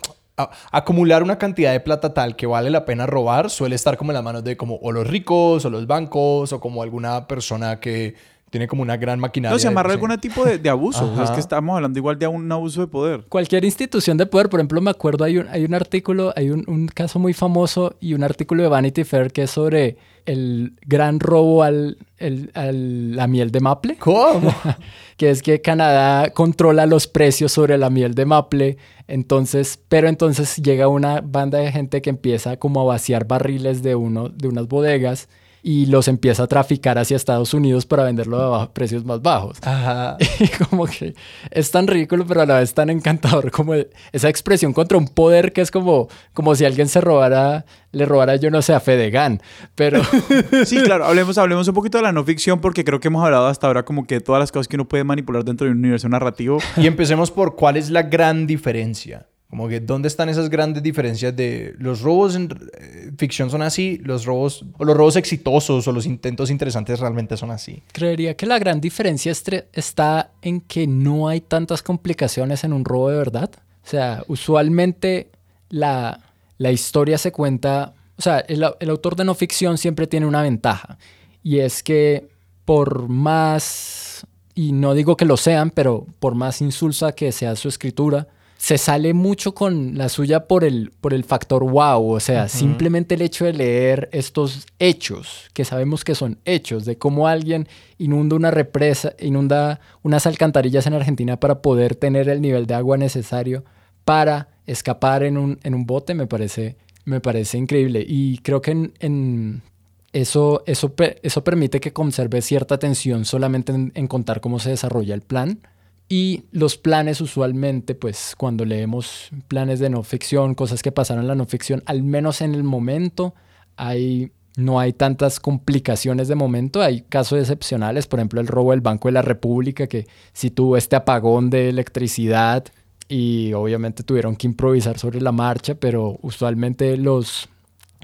acumular una cantidad de plata tal que vale la pena robar suele estar como en las manos de como o los ricos o los bancos o como alguna persona que tiene como una gran maquinaria. No, se amarra algún tipo de, abuso. es que estamos hablando igual de un abuso de poder. Cualquier institución de poder, por ejemplo, me acuerdo, hay un, hay un artículo, hay un, un caso muy famoso y un artículo de Vanity Fair que es sobre el gran robo al, la miel de maple. ¿Cómo? (laughs) que es que Canadá controla los precios sobre la miel de maple. Entonces, pero entonces llega una banda de gente que empieza como a vaciar barriles de, uno, de unas bodegas y los empieza a traficar hacia Estados Unidos para venderlo a precios más bajos. Ajá. (laughs) Y como que es tan ridículo, pero a la vez tan encantador como esa expresión contra un poder que es como, como si alguien se robara, le robara, yo no sé, a Fedegan. Pero. (laughs) sí, claro, hablemos, hablemos un poquito de la no ficción, porque creo que hemos hablado hasta ahora como que todas las cosas que uno puede manipular dentro de un universo narrativo. Y empecemos por cuál es la gran diferencia como que, ¿dónde están esas grandes diferencias de los robos en eh, ficción son así, los robos, o los robos exitosos o los intentos interesantes realmente son así? Creería que la gran diferencia está en que no hay tantas complicaciones en un robo de verdad. O sea, usualmente la, la historia se cuenta, o sea, el, el autor de no ficción siempre tiene una ventaja, y es que por más, y no digo que lo sean, pero por más insulsa que sea su escritura, se sale mucho con la suya por el, por el factor wow, o sea, simplemente el hecho de leer estos hechos, que sabemos que son hechos, de cómo alguien inunda una represa, inunda unas alcantarillas en Argentina para poder tener el nivel de agua necesario para escapar en un, en un bote, me parece, me parece increíble. Y creo que en, eso, eso, eso permite que conserve cierta atención solamente en contar cómo se desarrolla el plan y los planes usualmente, pues cuando leemos planes de no ficción, cosas que pasaron en la no ficción, al menos en el momento hay, no hay tantas complicaciones de momento. Hay casos excepcionales, por ejemplo el robo del Banco de la República, que si tuvo este apagón de electricidad y obviamente tuvieron que improvisar sobre la marcha, pero usualmente los,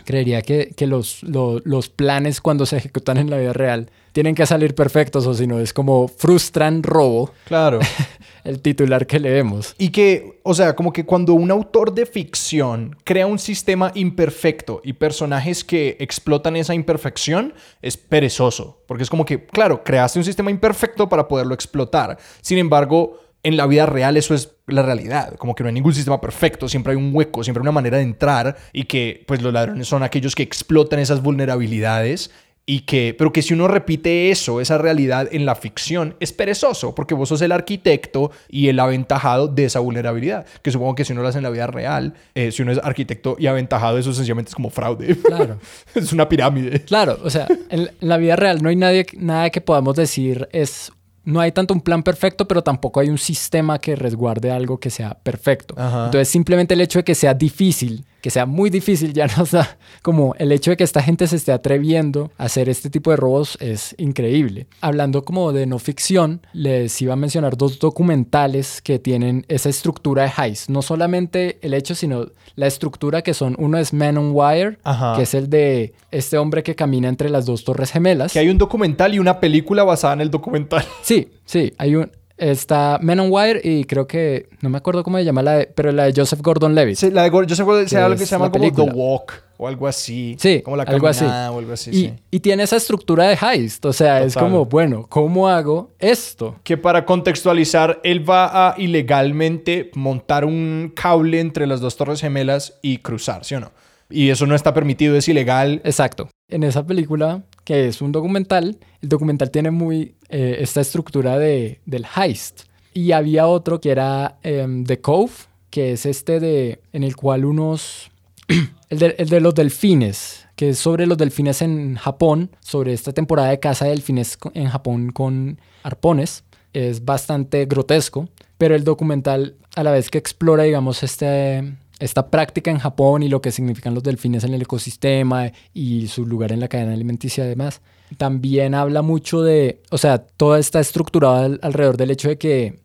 creería que, que los, los planes cuando se ejecutan en la vida real tienen que salir perfectos o si no es como frustran robo Claro. (laughs) el titular que leemos. Y que, o sea, como que cuando un autor de ficción crea un sistema imperfecto y personajes que explotan esa imperfección, es perezoso. Porque es como que, claro, creaste un sistema imperfecto para poderlo explotar. Sin embargo, en la vida real eso es la realidad. Como que no hay ningún sistema perfecto, siempre hay un hueco, siempre hay una manera de entrar y que pues los ladrones son aquellos que explotan esas vulnerabilidades y que, pero que si uno repite eso, esa realidad en la ficción, es perezoso, porque vos sos el arquitecto y el aventajado de esa vulnerabilidad. Que supongo que si uno lo hace en la vida real, eh, si uno es arquitecto y aventajado, eso sencillamente es como fraude. Claro. (laughs) es una pirámide. Claro, o sea, en, la vida real no hay nadie, nada que podamos decir es no hay tanto un plan perfecto, pero tampoco hay un sistema que resguarde algo que sea perfecto. Ajá. Entonces, simplemente el hecho de que sea difícil, que sea muy difícil, ya nos da como el hecho de que esta gente se esté atreviendo a hacer este tipo de robos es increíble. Hablando como de no ficción, les iba a mencionar dos documentales que tienen esa estructura de heist. No solamente el hecho, sino la estructura que son, uno es Man on Wire, Ajá. que es el de este hombre que camina entre las dos torres gemelas. Que hay un documental y una película basada en el documental. Sí, sí, hay un... Está Men on Wire y creo que... No me acuerdo cómo se llama la de... Pero la de Joseph Gordon-Levitt. Sí, la de Gor- yo sé cuál- sea Que algo que es se llama la como. The Walk o algo así. Sí, como la algo así. o algo así. y, sí. y tiene esa estructura de heist. O sea, es Total. como, bueno, ¿cómo hago esto? Que para contextualizar, él va a ilegalmente montar un cable entre las dos torres gemelas y cruzar, ¿sí o no? Y eso no está permitido, es ilegal. Exacto. En esa película, que es un documental, el documental tiene muy eh, esta estructura de, del heist. Y había otro que era em, The Cove, que es este de en el cual unos... (clears throat) el, de, el de los delfines, que es sobre los delfines en Japón, sobre esta temporada de caza de delfines en Japón con arpones. Es bastante grotesco, pero el documental a la vez que explora, digamos, este, esta práctica en Japón y lo que significan los delfines en el ecosistema y su lugar en la cadena alimenticia y demás, también habla mucho de, o sea, todo está estructurado al- alrededor del hecho de que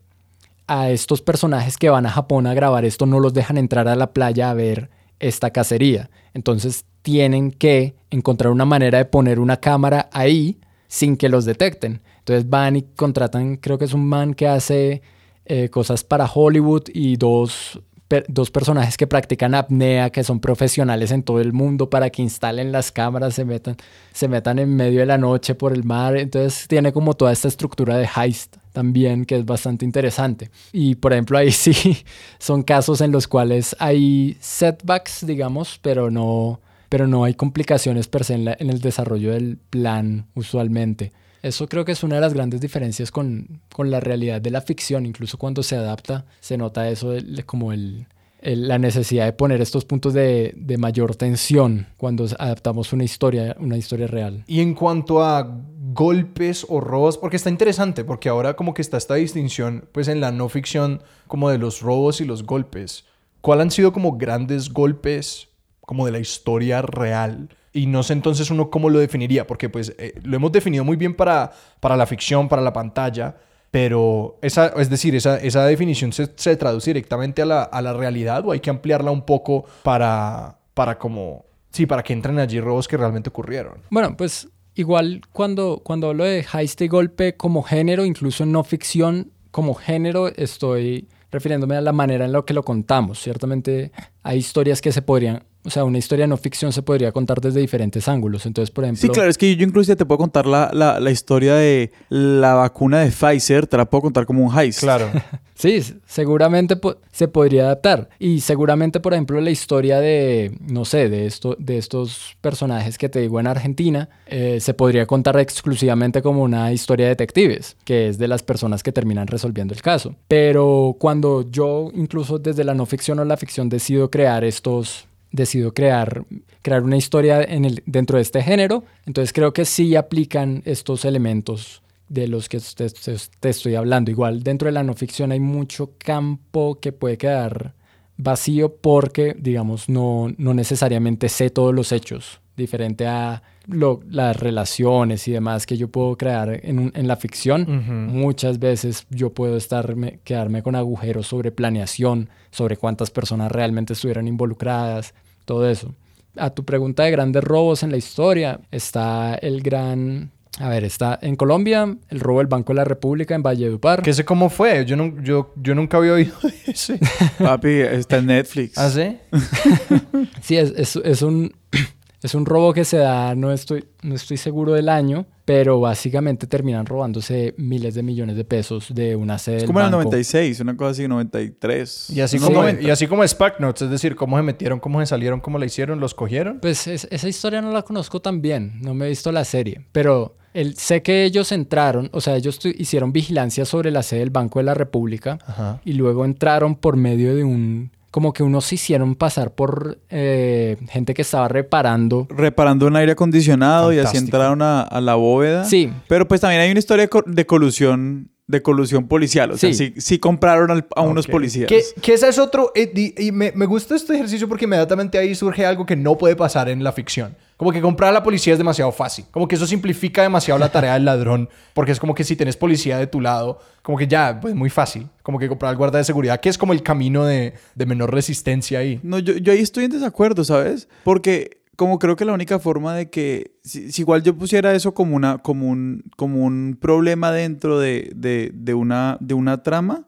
a estos personajes que van a Japón a grabar esto no los dejan entrar a la playa a ver esta cacería. Entonces tienen que encontrar una manera de poner una cámara ahí sin que los detecten. Entonces van y contratan, creo que es un man que hace eh, cosas para Hollywood y dos, per- dos personajes que practican apnea, que son profesionales en todo el mundo para que instalen las cámaras, se metan, se metan en medio de la noche por el mar. Entonces tiene como toda esta estructura de heist también que es bastante interesante. Y por ejemplo ahí (laughs) sí son casos en los cuales hay setbacks, digamos, pero no, pero no hay complicaciones per se en, la- en el desarrollo del plan usualmente. Eso creo que es una de las grandes diferencias con, con la realidad de la ficción. Incluso cuando se adapta, se nota eso como el- la necesidad de poner estos puntos de, de mayor tensión cuando adaptamos una historia, una historia real. Y en cuanto a golpes o robos, porque está interesante, porque ahora como que está esta distinción, pues en la no ficción, como de los robos y los golpes. ¿Cuál han sido como grandes golpes como de la historia real? Y no sé entonces uno cómo lo definiría, porque pues eh, lo hemos definido muy bien para, para la ficción, para la pantalla, pero esa, es decir, esa, esa definición se, se traduce directamente a la, a la realidad o hay que ampliarla un poco para, para como, sí, para que entren allí robos que realmente ocurrieron. Bueno, pues igual cuando, cuando hablo de heist y golpe como género, incluso no ficción, como género estoy refiriéndome a la manera en la que lo contamos. Ciertamente hay historias que se podrían, o sea, una historia de no ficción se podría contar desde diferentes ángulos. Entonces, por ejemplo... Sí, claro, es que yo incluso te puedo contar la, la, la historia de la vacuna de Pfizer, te la puedo contar como un heist. Claro. (laughs) Sí, seguramente po- se podría adaptar. Y seguramente, por ejemplo, la historia de, no sé, de, esto, de estos personajes que te digo en Argentina, eh, se podría contar exclusivamente como una historia de detectives, que es de las personas que terminan resolviendo el caso. Pero cuando yo, incluso desde la no ficción o la ficción, decido crear estos decido crear, crear una historia en el, dentro de este género, entonces creo que sí aplican estos elementos de los que te- te estoy hablando. Igual dentro de la no ficción hay mucho campo que puede quedar vacío porque, digamos, no, no necesariamente sé todos los hechos, diferente a lo- las relaciones y demás que yo puedo crear en, un- en la ficción. Ujú. Muchas veces yo puedo estarme, quedarme con agujeros sobre planeación, sobre cuántas personas realmente estuvieran involucradas, todo eso. A tu pregunta de grandes robos en la historia, está el gran A ver, está en Colombia el robo del Banco de la República en Valledupar. ¿Qué sé cómo fue? Yo, no, yo, yo nunca había oído (laughs) de ese. Papi, está en Netflix. ¿Ah, sí? (laughs) Sí, es, es, es un, es un robo que se da, no estoy, no estoy seguro del año, pero básicamente terminan robándose miles de millones de pesos de una sede Es del como en el banco. 96, una cosa así, 93. Y así, como, 90. y así como Notes, es decir, cómo se metieron, cómo se salieron, cómo la hicieron, los cogieron. Pues es- esa historia no la conozco tan bien, no me he visto la serie, pero el, sé que ellos entraron, o sea, ellos hicieron vigilancia sobre la sede del Banco de la República Ajá. y luego entraron por medio de un, como que unos se hicieron pasar por eh, gente que estaba reparando. Reparando un aire acondicionado y así entraron a, a la bóveda. Sí, Pero pues también hay una historia de colusión, de colusión policial. O sea, Sí. sí, sí compraron al- a unos policías. Que, que ese es otro... eh, y y me, me gusta este ejercicio porque inmediatamente ahí surge algo que no puede pasar en la ficción. Como que comprar a la policía es demasiado fácil. Como que eso simplifica demasiado la tarea del ladrón. Porque es como que si tienes policía de tu lado, como que ya, pues muy fácil. Como que comprar al guarda de seguridad, que es como el camino de, de menor resistencia ahí. No, yo, yo ahí estoy en desacuerdo, ¿sabes? Porque como creo que la única forma de que, si, si igual yo pusiera eso como, una, como, un, como un problema dentro de, de, de una, de una trama,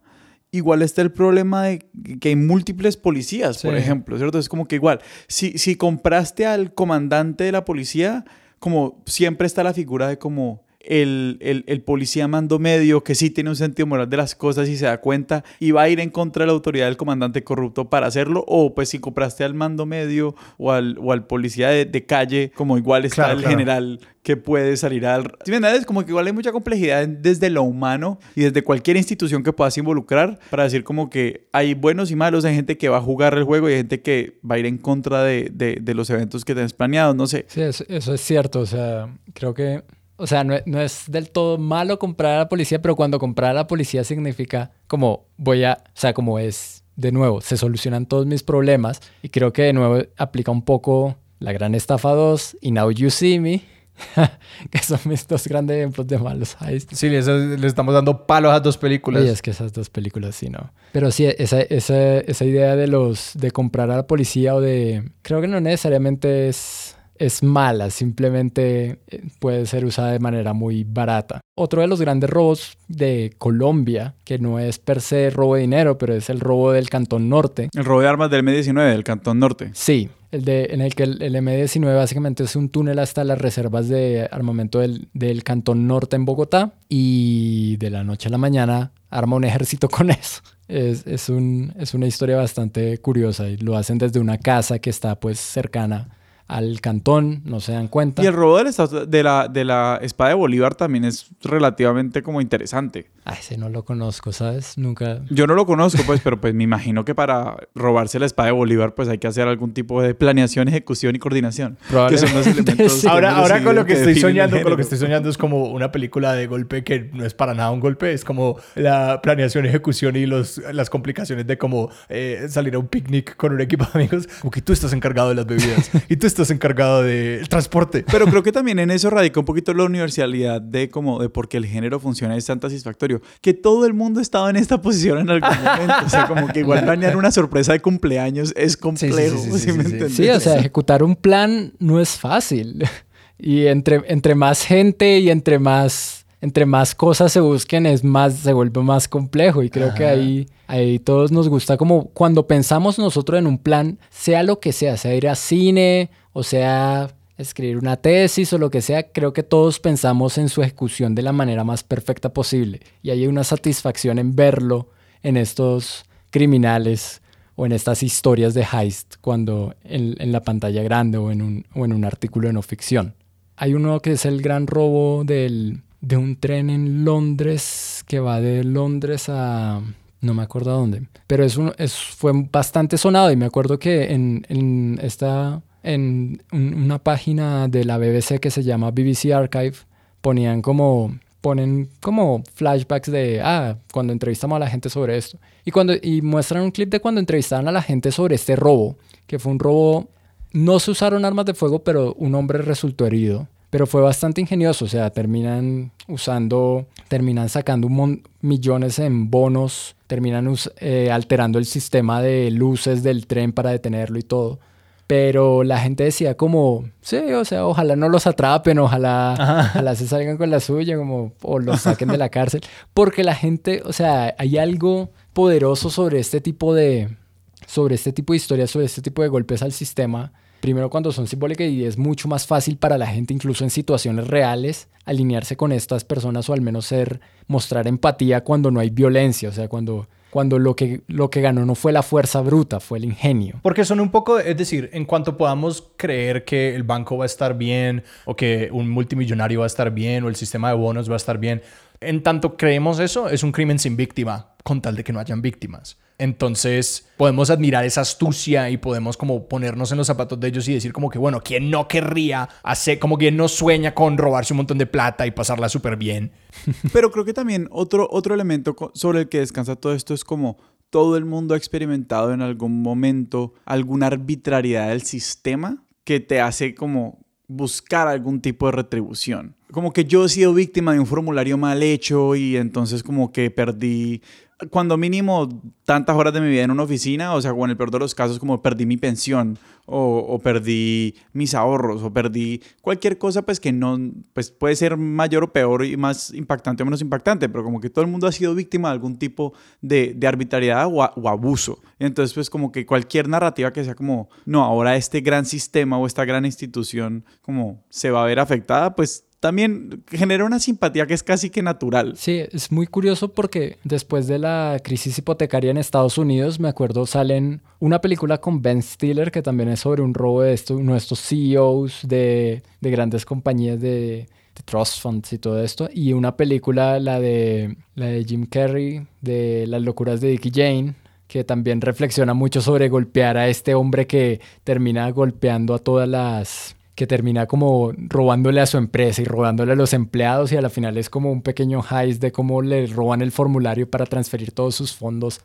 igual está el problema de que hay múltiples policías, por ejemplo, ¿cierto? Es como que igual, si, si compraste al comandante de la policía, como siempre está la figura de como el, el, el policía mando medio que sí tiene un sentido moral de las cosas y se da cuenta y va a ir en contra de la autoridad del comandante corrupto para hacerlo, o pues si compraste al mando medio o al, o al policía de, de calle, como igual está Claro, el claro. general que puede salir al... ¿Sí entiendes? Como que igual hay mucha complejidad desde lo humano y desde cualquier institución que puedas involucrar para decir como que hay buenos y malos, hay gente que va a jugar el juego y hay gente que va a ir en contra de, de, de los eventos que tenés planeados, no sé. Sí, eso, eso es cierto. O sea, creo que. O sea, no, es- no es del todo malo comprar a la policía, pero cuando comprar a la policía significa como voy a. O sea, como es. De nuevo, se solucionan todos mis problemas. Y creo que de nuevo aplica un poco La Gran Estafa 2 y Now You See Me, (laughs) que son mis dos grandes ejemplos de malos heists. Sí, eso- le estamos dando palos a dos películas. Oye, es que esas dos películas sí, ¿no? Pero sí, esa, esa, esa idea de los de comprar a la policía o de... Creo que no necesariamente es, es mala, simplemente eh, puede ser usada de manera muy barata. Otro de los grandes robos de Colombia, que no es per se robo de dinero, pero es el robo del Cantón Norte. El robo de armas del M19, del Cantón Norte. Sí, el de, en el que el, el M19 básicamente es un túnel hasta las reservas de armamento del, del Cantón Norte en Bogotá y de la noche a la mañana arma un ejército con (laughs) eso. Es, es, un, es una historia bastante curiosa y lo hacen desde una casa que está pues cercana al cantón, no se dan cuenta. Y el robo de la, de la espada de Bolívar también es relativamente como interesante. Ay, ese no lo conozco, ¿sabes? Nunca... Yo no lo conozco, pues, pero pues me imagino que para robarse la espada de Bolívar, pues hay que hacer algún tipo de planeación, ejecución y coordinación. Que son los elementos. (laughs) Sí. Ahora, ahora con lo que que estoy soñando, con lo que estoy soñando es como una película de golpe que no es para nada un golpe, es como la planeación, ejecución y los, las complicaciones de cómo eh, salir a un picnic con un equipo de amigos. Como que tú estás encargado de las bebidas y tú estás encargado del transporte. Pero creo que también en eso radica un poquito la universalidad de como de por qué el género funciona y es tan satisfactorio. Que todo el mundo estaba en esta posición en algún momento. O sea, (laughs) como que igual planear una sorpresa de cumpleaños es complejo. sí, sí, ¿sí sí, me sí, sí. entiendes? Sí, o sea, ejecutar un plan no es fácil. (laughs) Y entre, entre más gente y entre más, entre más cosas se busquen, es más, se vuelve más complejo. Y creo que ahí, ahí todos nos gusta como cuando pensamos nosotros en un plan, sea lo que sea, sea ir a cine o sea escribir una tesis o lo que sea, creo que todos pensamos en su ejecución de la manera más perfecta posible. Y hay una satisfacción en verlo en estos criminales o en estas historias de heist cuando en, en la pantalla grande o en, un, o en un artículo de no ficción. Hay uno que es el gran robo del, de un tren en Londres que va de Londres a... no me acuerdo a dónde, pero es un, es, fue bastante sonado y me acuerdo que en, en esta... En un- una página de la BBC que se llama BBC Archive ponían como ponen como flashbacks de, ah, cuando entrevistamos a la gente sobre esto. Y, cuando, y muestran un clip de cuando entrevistaban a la gente sobre este robo, que fue un robo, no se usaron armas de fuego, pero un hombre resultó herido. Pero fue bastante ingenioso, o sea, terminan usando, terminan sacando un millones en bonos, terminan eh, alterando el sistema de luces del tren para detenerlo y todo. Pero la gente decía como, sí, o sea, ojalá no los atrapen, ojalá, ojalá se salgan con la suya, como, o los saquen de la cárcel. Porque la gente, o sea, hay algo poderoso sobre este tipo de, sobre este tipo de historias, sobre este tipo de golpes al sistema. Primero cuando son simbólicas y es mucho más fácil para la gente, incluso en situaciones reales, alinearse con estas personas o al menos ser, mostrar empatía cuando no hay violencia, o sea, cuando cuando lo que, lo que ganó no fue la fuerza bruta, fue el ingenio. Porque son un poco, es decir, en cuanto podamos creer que el banco va a estar bien o que un multimillonario va a estar bien o el sistema de bonos va a estar bien, en tanto creemos eso, es un crimen sin víctima, con tal de que no hayan víctimas. Entonces podemos admirar esa astucia y podemos como ponernos en los zapatos de ellos y decir como que, bueno, ¿quién no querría hacer, como quien no sueña con robarse un montón de plata y pasarla súper bien? (laughs) Pero creo que también otro, otro elemento sobre el que descansa todo esto es como todo el mundo ha experimentado en algún momento alguna arbitrariedad del sistema que te hace como buscar algún tipo de retribución. Como que yo he sido víctima de un formulario mal hecho y entonces como que perdí cuando mínimo tantas horas de mi vida en una oficina, o sea, o en el peor de los casos, como perdí mi pensión, o, perdí mis ahorros, o perdí cualquier cosa, pues que no, pues puede ser mayor o peor y más impactante o menos impactante, pero como que todo el mundo ha sido víctima de algún tipo de, arbitrariedad o, abuso. Entonces, pues como que cualquier narrativa que sea como, no, ahora este gran sistema o esta gran institución como se va a ver afectada, pues también genera una simpatía que es casi que natural. Sí, es muy curioso porque después de la crisis hipotecaria en Estados Unidos, me acuerdo, salen una película con Ben Stiller que también es sobre un robo de estos, nuestros CEOs de, de grandes compañías de, de, trust funds y todo esto, y una película, la de, la de Jim Carrey, de Las locuras de Dickie Jane, que también reflexiona mucho sobre golpear a este hombre que termina golpeando a todas las que termina como robándole a su empresa y robándole a los empleados y a la final es como un pequeño heist de cómo le roban el formulario para transferir todos sus fondos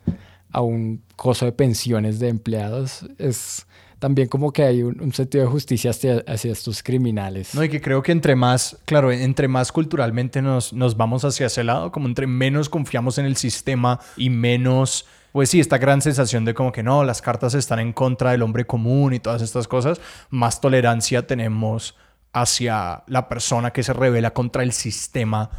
a un coso de pensiones de empleados. Es también como que hay un, sentido de justicia hacia, hacia, estos criminales. No, y que creo que entre más, claro, entre más culturalmente nos, nos vamos hacia ese lado, como entre menos confiamos en el sistema y menos pues sí, esta gran sensación de como que no, las cartas están en contra del hombre común y todas estas cosas, más tolerancia tenemos hacia la persona que se revela contra el sistema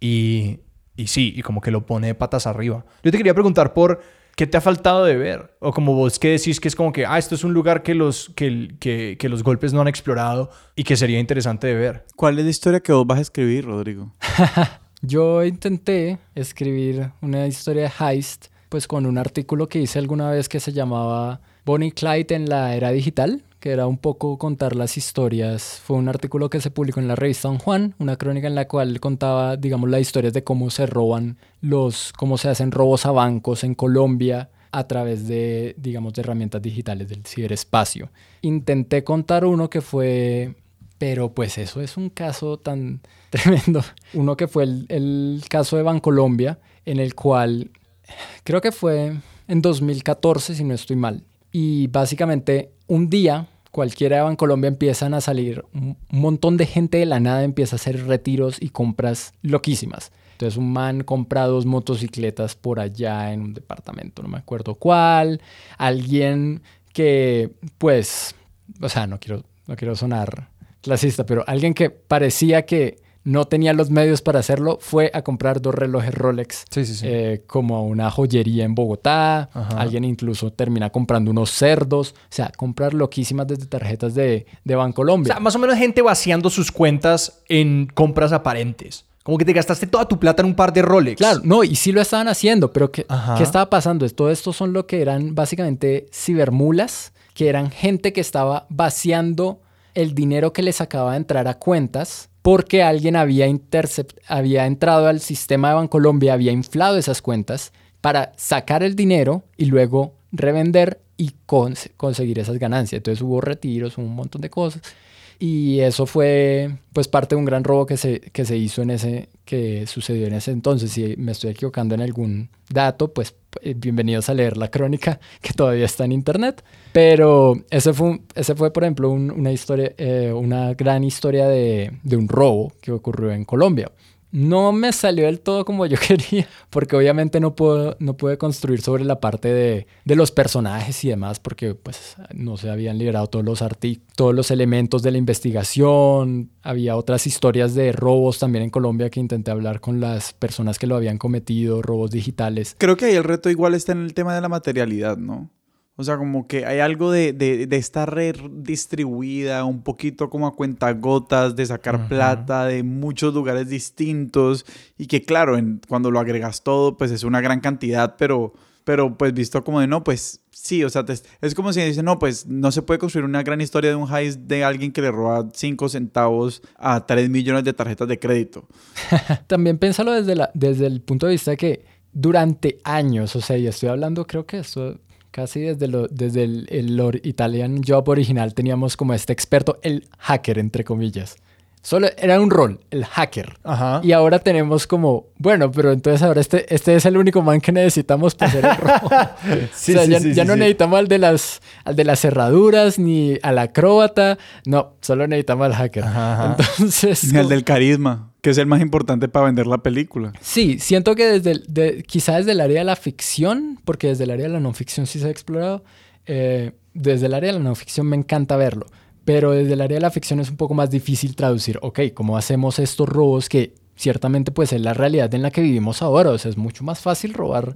y, y sí, y como que lo pone de patas arriba. Yo te quería preguntar por qué te ha faltado de ver, o como vos que decís que es como que, ah, esto es un lugar que los, que, que, que los golpes no han explorado y que sería interesante de ver. ¿Cuál es la historia que vos vas a escribir, Rodrigo? (laughs) Yo intenté escribir una historia de heist pues con un artículo que hice alguna vez que se llamaba Bonnie Clyde en la era digital, que era un poco contar las historias. Fue un artículo que se publicó en la revista Don Juan, una crónica en la cual contaba, digamos, las historias de cómo se roban los, cómo se hacen robos a bancos en Colombia a través de, digamos, de herramientas digitales del ciberespacio. Intenté contar uno que fue, pero pues eso es un caso tan (laughs) tremendo. Uno que fue el, el caso de Bancolombia, en el cual creo que fue en 2014, si no estoy mal. Y básicamente un día cualquiera de Bancolombia empiezan a salir un montón de gente de la nada, empieza a hacer retiros y compras loquísimas. Entonces un man compra dos motocicletas por allá en un departamento, no me acuerdo cuál. Alguien que, pues, o sea, no quiero, no quiero sonar clasista, pero alguien que parecía que no tenía los medios para hacerlo, fue a comprar dos relojes Rolex sí, sí, sí. Eh, como una joyería en Bogotá. Alguien incluso termina comprando unos cerdos. O sea, comprar loquísimas desde tarjetas de, de Bancolombia. O sea, más o menos gente vaciando sus cuentas en compras aparentes. Como que te gastaste toda tu plata en un par de Rolex. Claro, no, y sí lo estaban haciendo, pero ¿qué, ¿qué estaba pasando? Todo esto son lo que eran básicamente cibermulas, que eran gente que estaba vaciando el dinero que les acaba de entrar a cuentas porque alguien había, había entrado al sistema de Bancolombia, había inflado esas cuentas para sacar el dinero y luego revender y conseguir esas ganancias. Entonces hubo retiros, un montón de cosas. Y eso fue pues parte de un gran robo que se, que se hizo en ese, que sucedió en ese entonces. Si me estoy equivocando en algún dato, pues eh, bienvenidos a leer la crónica (laughs) que todavía está en internet. Pero ese fue, ese fue por ejemplo, una historia, eh, una gran historia de, de un robo que ocurrió en Colombia. No me salió del todo como yo (laughs) quería, porque obviamente no puedo, no pude construir sobre la parte de, de los personajes y demás, porque pues no se habían liberado todos los todos los elementos de la investigación, había otras historias de robos también en Colombia que intenté hablar con las personas que lo habían cometido, robos digitales. Creo que ahí el reto igual está en el tema de la materialidad, ¿no? O sea, como que hay algo de, de, de estar distribuida, un poquito como a cuentagotas, de sacar plata de muchos lugares distintos y que claro, en, cuando lo agregas todo, pues es una gran cantidad, pero, pero pues visto como de no, pues sí, o sea, es como si dicen, no, pues no se puede construir una gran historia de un heist de alguien que le roba 5 centavos a 3 millones de tarjetas de crédito. (laughs) También piénsalo desde, la, desde el punto de vista que durante años, o sea, y estoy hablando, creo que esto casi desde, lo, desde el, el Italian Job original teníamos como este experto, el hacker, entre comillas. Solo era un rol, el hacker. Y ahora tenemos como, bueno, pero entonces ahora este, este es el único man que necesitamos para hacer el rol. (laughs) o sea, ya, no necesitamos al de, las, al de las cerraduras ni al acróbata. No, solo necesitamos al hacker. Entonces. Ni al del carisma, que es el más importante para vender la película. Sí, siento que desde, de, quizá desde el área de la ficción, porque desde el área de la no ficción sí se ha explorado, eh, desde el área de la no ficción me encanta verlo pero desde el área de la ficción es un poco más difícil traducir, ok, ¿cómo hacemos estos robos que ciertamente pues es la realidad en la que vivimos ahora? O sea, es mucho más fácil robar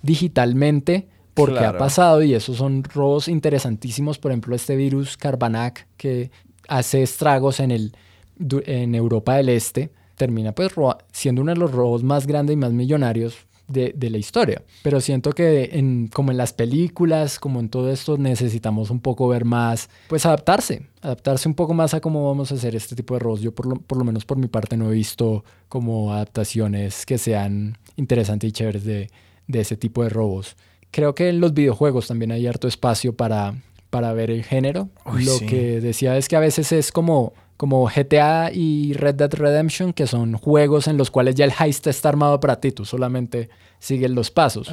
digitalmente porque ha pasado y esos son robos interesantísimos. Por ejemplo, este virus Carbanac que hace estragos en, el, en Europa del Este termina pues siendo uno de los robos más grandes y más millonarios de, la historia. Pero siento que en, como en las películas, como en todo esto, necesitamos un poco ver más, pues adaptarse, adaptarse un poco más a cómo vamos a hacer este tipo de robos. Yo por lo, por lo menos por mi parte no he visto como adaptaciones que sean interesantes y chéveres de, de ese tipo de robos. Creo que en los videojuegos también hay harto espacio para, para ver el género. lo que decía es que a veces es como como GTA y Red Dead Redemption, que son juegos en los cuales ya el heist está armado para ti, tú solamente sigues los pasos.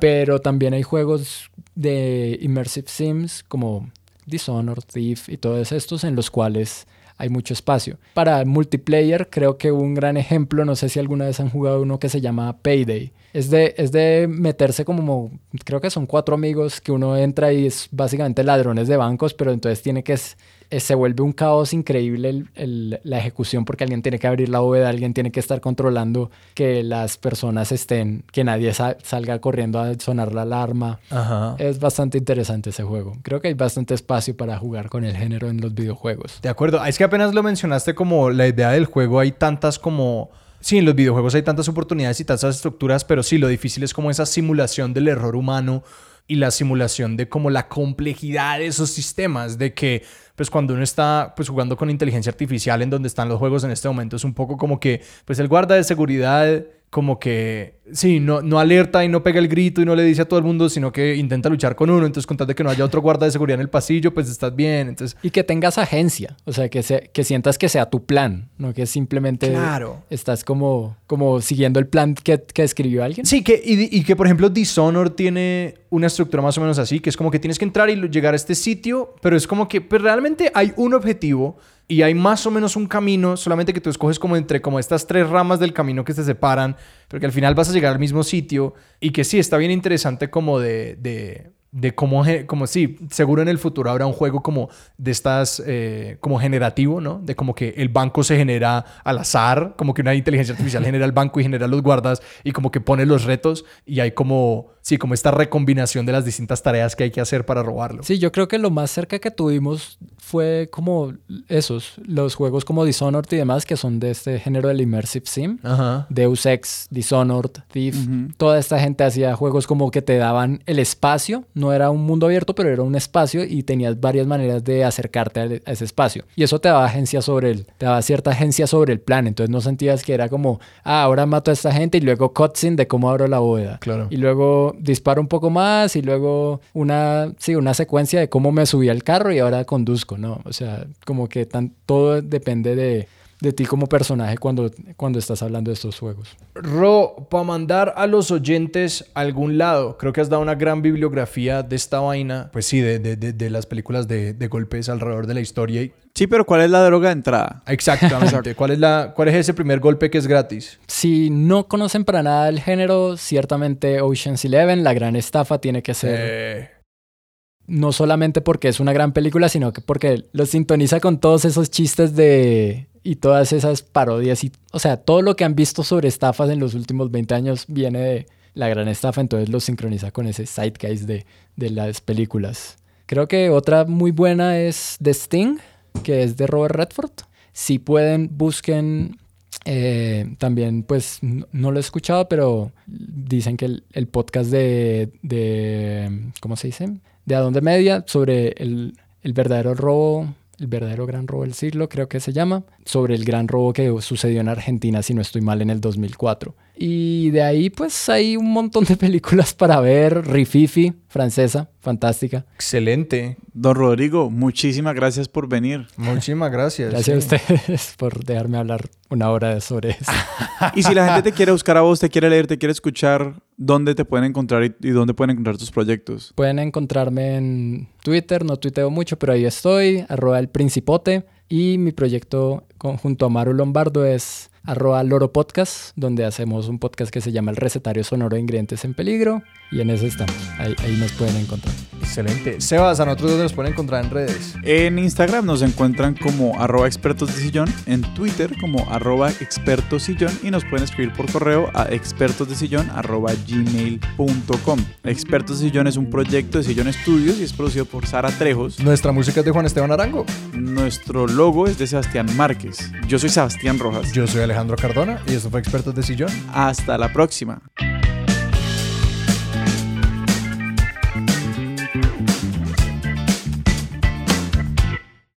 Pero también hay juegos de Immersive Sims como Dishonored, Thief y todos estos en los cuales hay mucho espacio. Para multiplayer creo que un gran ejemplo, no sé si alguna vez han jugado uno que se llama Payday. Es de, es de meterse como, creo que son cuatro amigos que uno entra y es básicamente ladrones de bancos, pero entonces tiene que eh, se vuelve un caos increíble la ejecución porque alguien tiene que abrir la bóveda, alguien tiene que estar controlando que las personas estén, que nadie salga corriendo a sonar la alarma. Es bastante interesante ese juego. Creo que hay bastante espacio para jugar con el género en los videojuegos. De acuerdo, es que apenas lo mencionaste como la idea del juego, hay tantas como... Sí, en los videojuegos hay tantas oportunidades y tantas estructuras, pero sí, lo difícil es como esa simulación del error humano y la simulación de como la complejidad de esos sistemas, de que pues cuando uno está pues jugando con inteligencia artificial en donde están los juegos en este momento es un poco como que pues el guarda de seguridad como que, sí, no, no alerta y no pega el grito y no le dice a todo el mundo, sino que intenta luchar con uno. Entonces, con de que no haya otro guarda de seguridad en el pasillo, pues estás bien. Entonces... Y que tengas agencia, o sea, que, se, que sientas que sea tu plan, no que simplemente claro. estás como, como siguiendo el plan que, que escribió alguien. Sí, que, y, y, que por ejemplo Dishonored tiene una estructura más o menos así, que es como que tienes que entrar y llegar a este sitio, pero es como que pues, realmente hay un objetivo y hay más o menos un camino, solamente que tú escoges como entre como estas tres ramas del camino que se separan, pero que al final vas a llegar al mismo sitio y que sí está bien interesante como de, de de cómo, como sí, seguro en el futuro habrá un juego como de estas, eh, como generativo, ¿no? De como que el banco se genera al azar, como que una inteligencia artificial genera el banco y genera los guardas y como que pone los retos y hay como, sí, como esta recombinación de las distintas tareas que hay que hacer para robarlo. Sí, yo creo que lo más cerca que tuvimos fue como esos, los juegos como Dishonored y demás, que son de este género del Immersive Sim, Deus Ex, Dishonored, Thief, toda esta gente hacía juegos como que te daban el espacio, no era un mundo abierto, pero era un espacio y tenías varias maneras de acercarte a ese espacio. Y eso te daba agencia sobre el, te daba cierta agencia sobre el plan. Entonces no sentías que era como, ah, ahora mato a esta gente y luego cutscene de cómo abro la bóveda. Claro. Y luego disparo un poco más y luego una, sí, una secuencia de cómo me subí al carro y ahora conduzco, ¿no? O sea, como que tan, todo depende de de ti como personaje cuando, cuando estás hablando de estos juegos. Ro, para mandar a los oyentes a algún lado, creo que has dado una gran bibliografía de esta vaina, pues sí, de, de, de, de las películas de, de, golpes alrededor de la historia. Y... Sí, pero ¿cuál es la droga de entrada? Exactamente. ¿Cuál, es la, ¿Cuál es ese primer golpe que es gratis? Si no conocen para nada el género, ciertamente Ocean's Eleven, la gran estafa, tiene que ser... Eh no solamente porque es una gran película, sino que porque lo sintoniza con todos esos chistes de y todas esas parodias y o sea, todo lo que han visto sobre estafas en los últimos 20 años viene de la gran estafa, entonces lo sincroniza con ese zeitgeist de, de las películas. Creo que otra muy buena es The Sting, que es de Robert Redford. Si pueden, busquen eh, también, pues, no, lo he escuchado, pero dicen que el, el podcast de, de, ¿cómo se dice? de Adonde Media sobre el, el verdadero robo el verdadero gran robo del siglo, creo que se llama, sobre el gran robo que sucedió en Argentina, si no estoy mal, en el 2004. Y de ahí pues hay un montón de (laughs) películas para ver, Rififi, francesa, fantástica. Excelente. Don Rodrigo, muchísimas gracias por venir. Muchísimas gracias. Gracias a ustedes (laughs) por dejarme hablar una hora sobre eso. (laughs) y si la gente te quiere buscar a vos, te quiere leer, te quiere escuchar, ¿dónde te pueden encontrar y, y dónde pueden encontrar tus proyectos? Pueden encontrarme en Twitter, no tuiteo mucho, pero ahí estoy, arroba el principote. Y mi proyecto junto a Maru Lombardo es arroba Loro Podcast, donde hacemos un podcast que se llama El Recetario Sonoro de Ingredientes en Peligro. Y en eso estamos. Ahí, ahí nos pueden encontrar. Excelente. Sebas, ¿a nosotros dónde nos pueden encontrar en redes? En Instagram nos encuentran como arroba expertos de sillón, en Twitter como arroba expertos sillón y nos pueden escribir por correo a expertos de sillón arroba gmail.com. Expertos de sillón es un proyecto de Sillón Estudios y es producido por Sara Trejos. Nuestra música es de Juan Esteban Arango. Nuestro logo es de Sebastián Márquez. Yo soy Sebastián Rojas. Yo soy Alejandro Cardona y esto fue Expertos de Sillón. Hasta la próxima.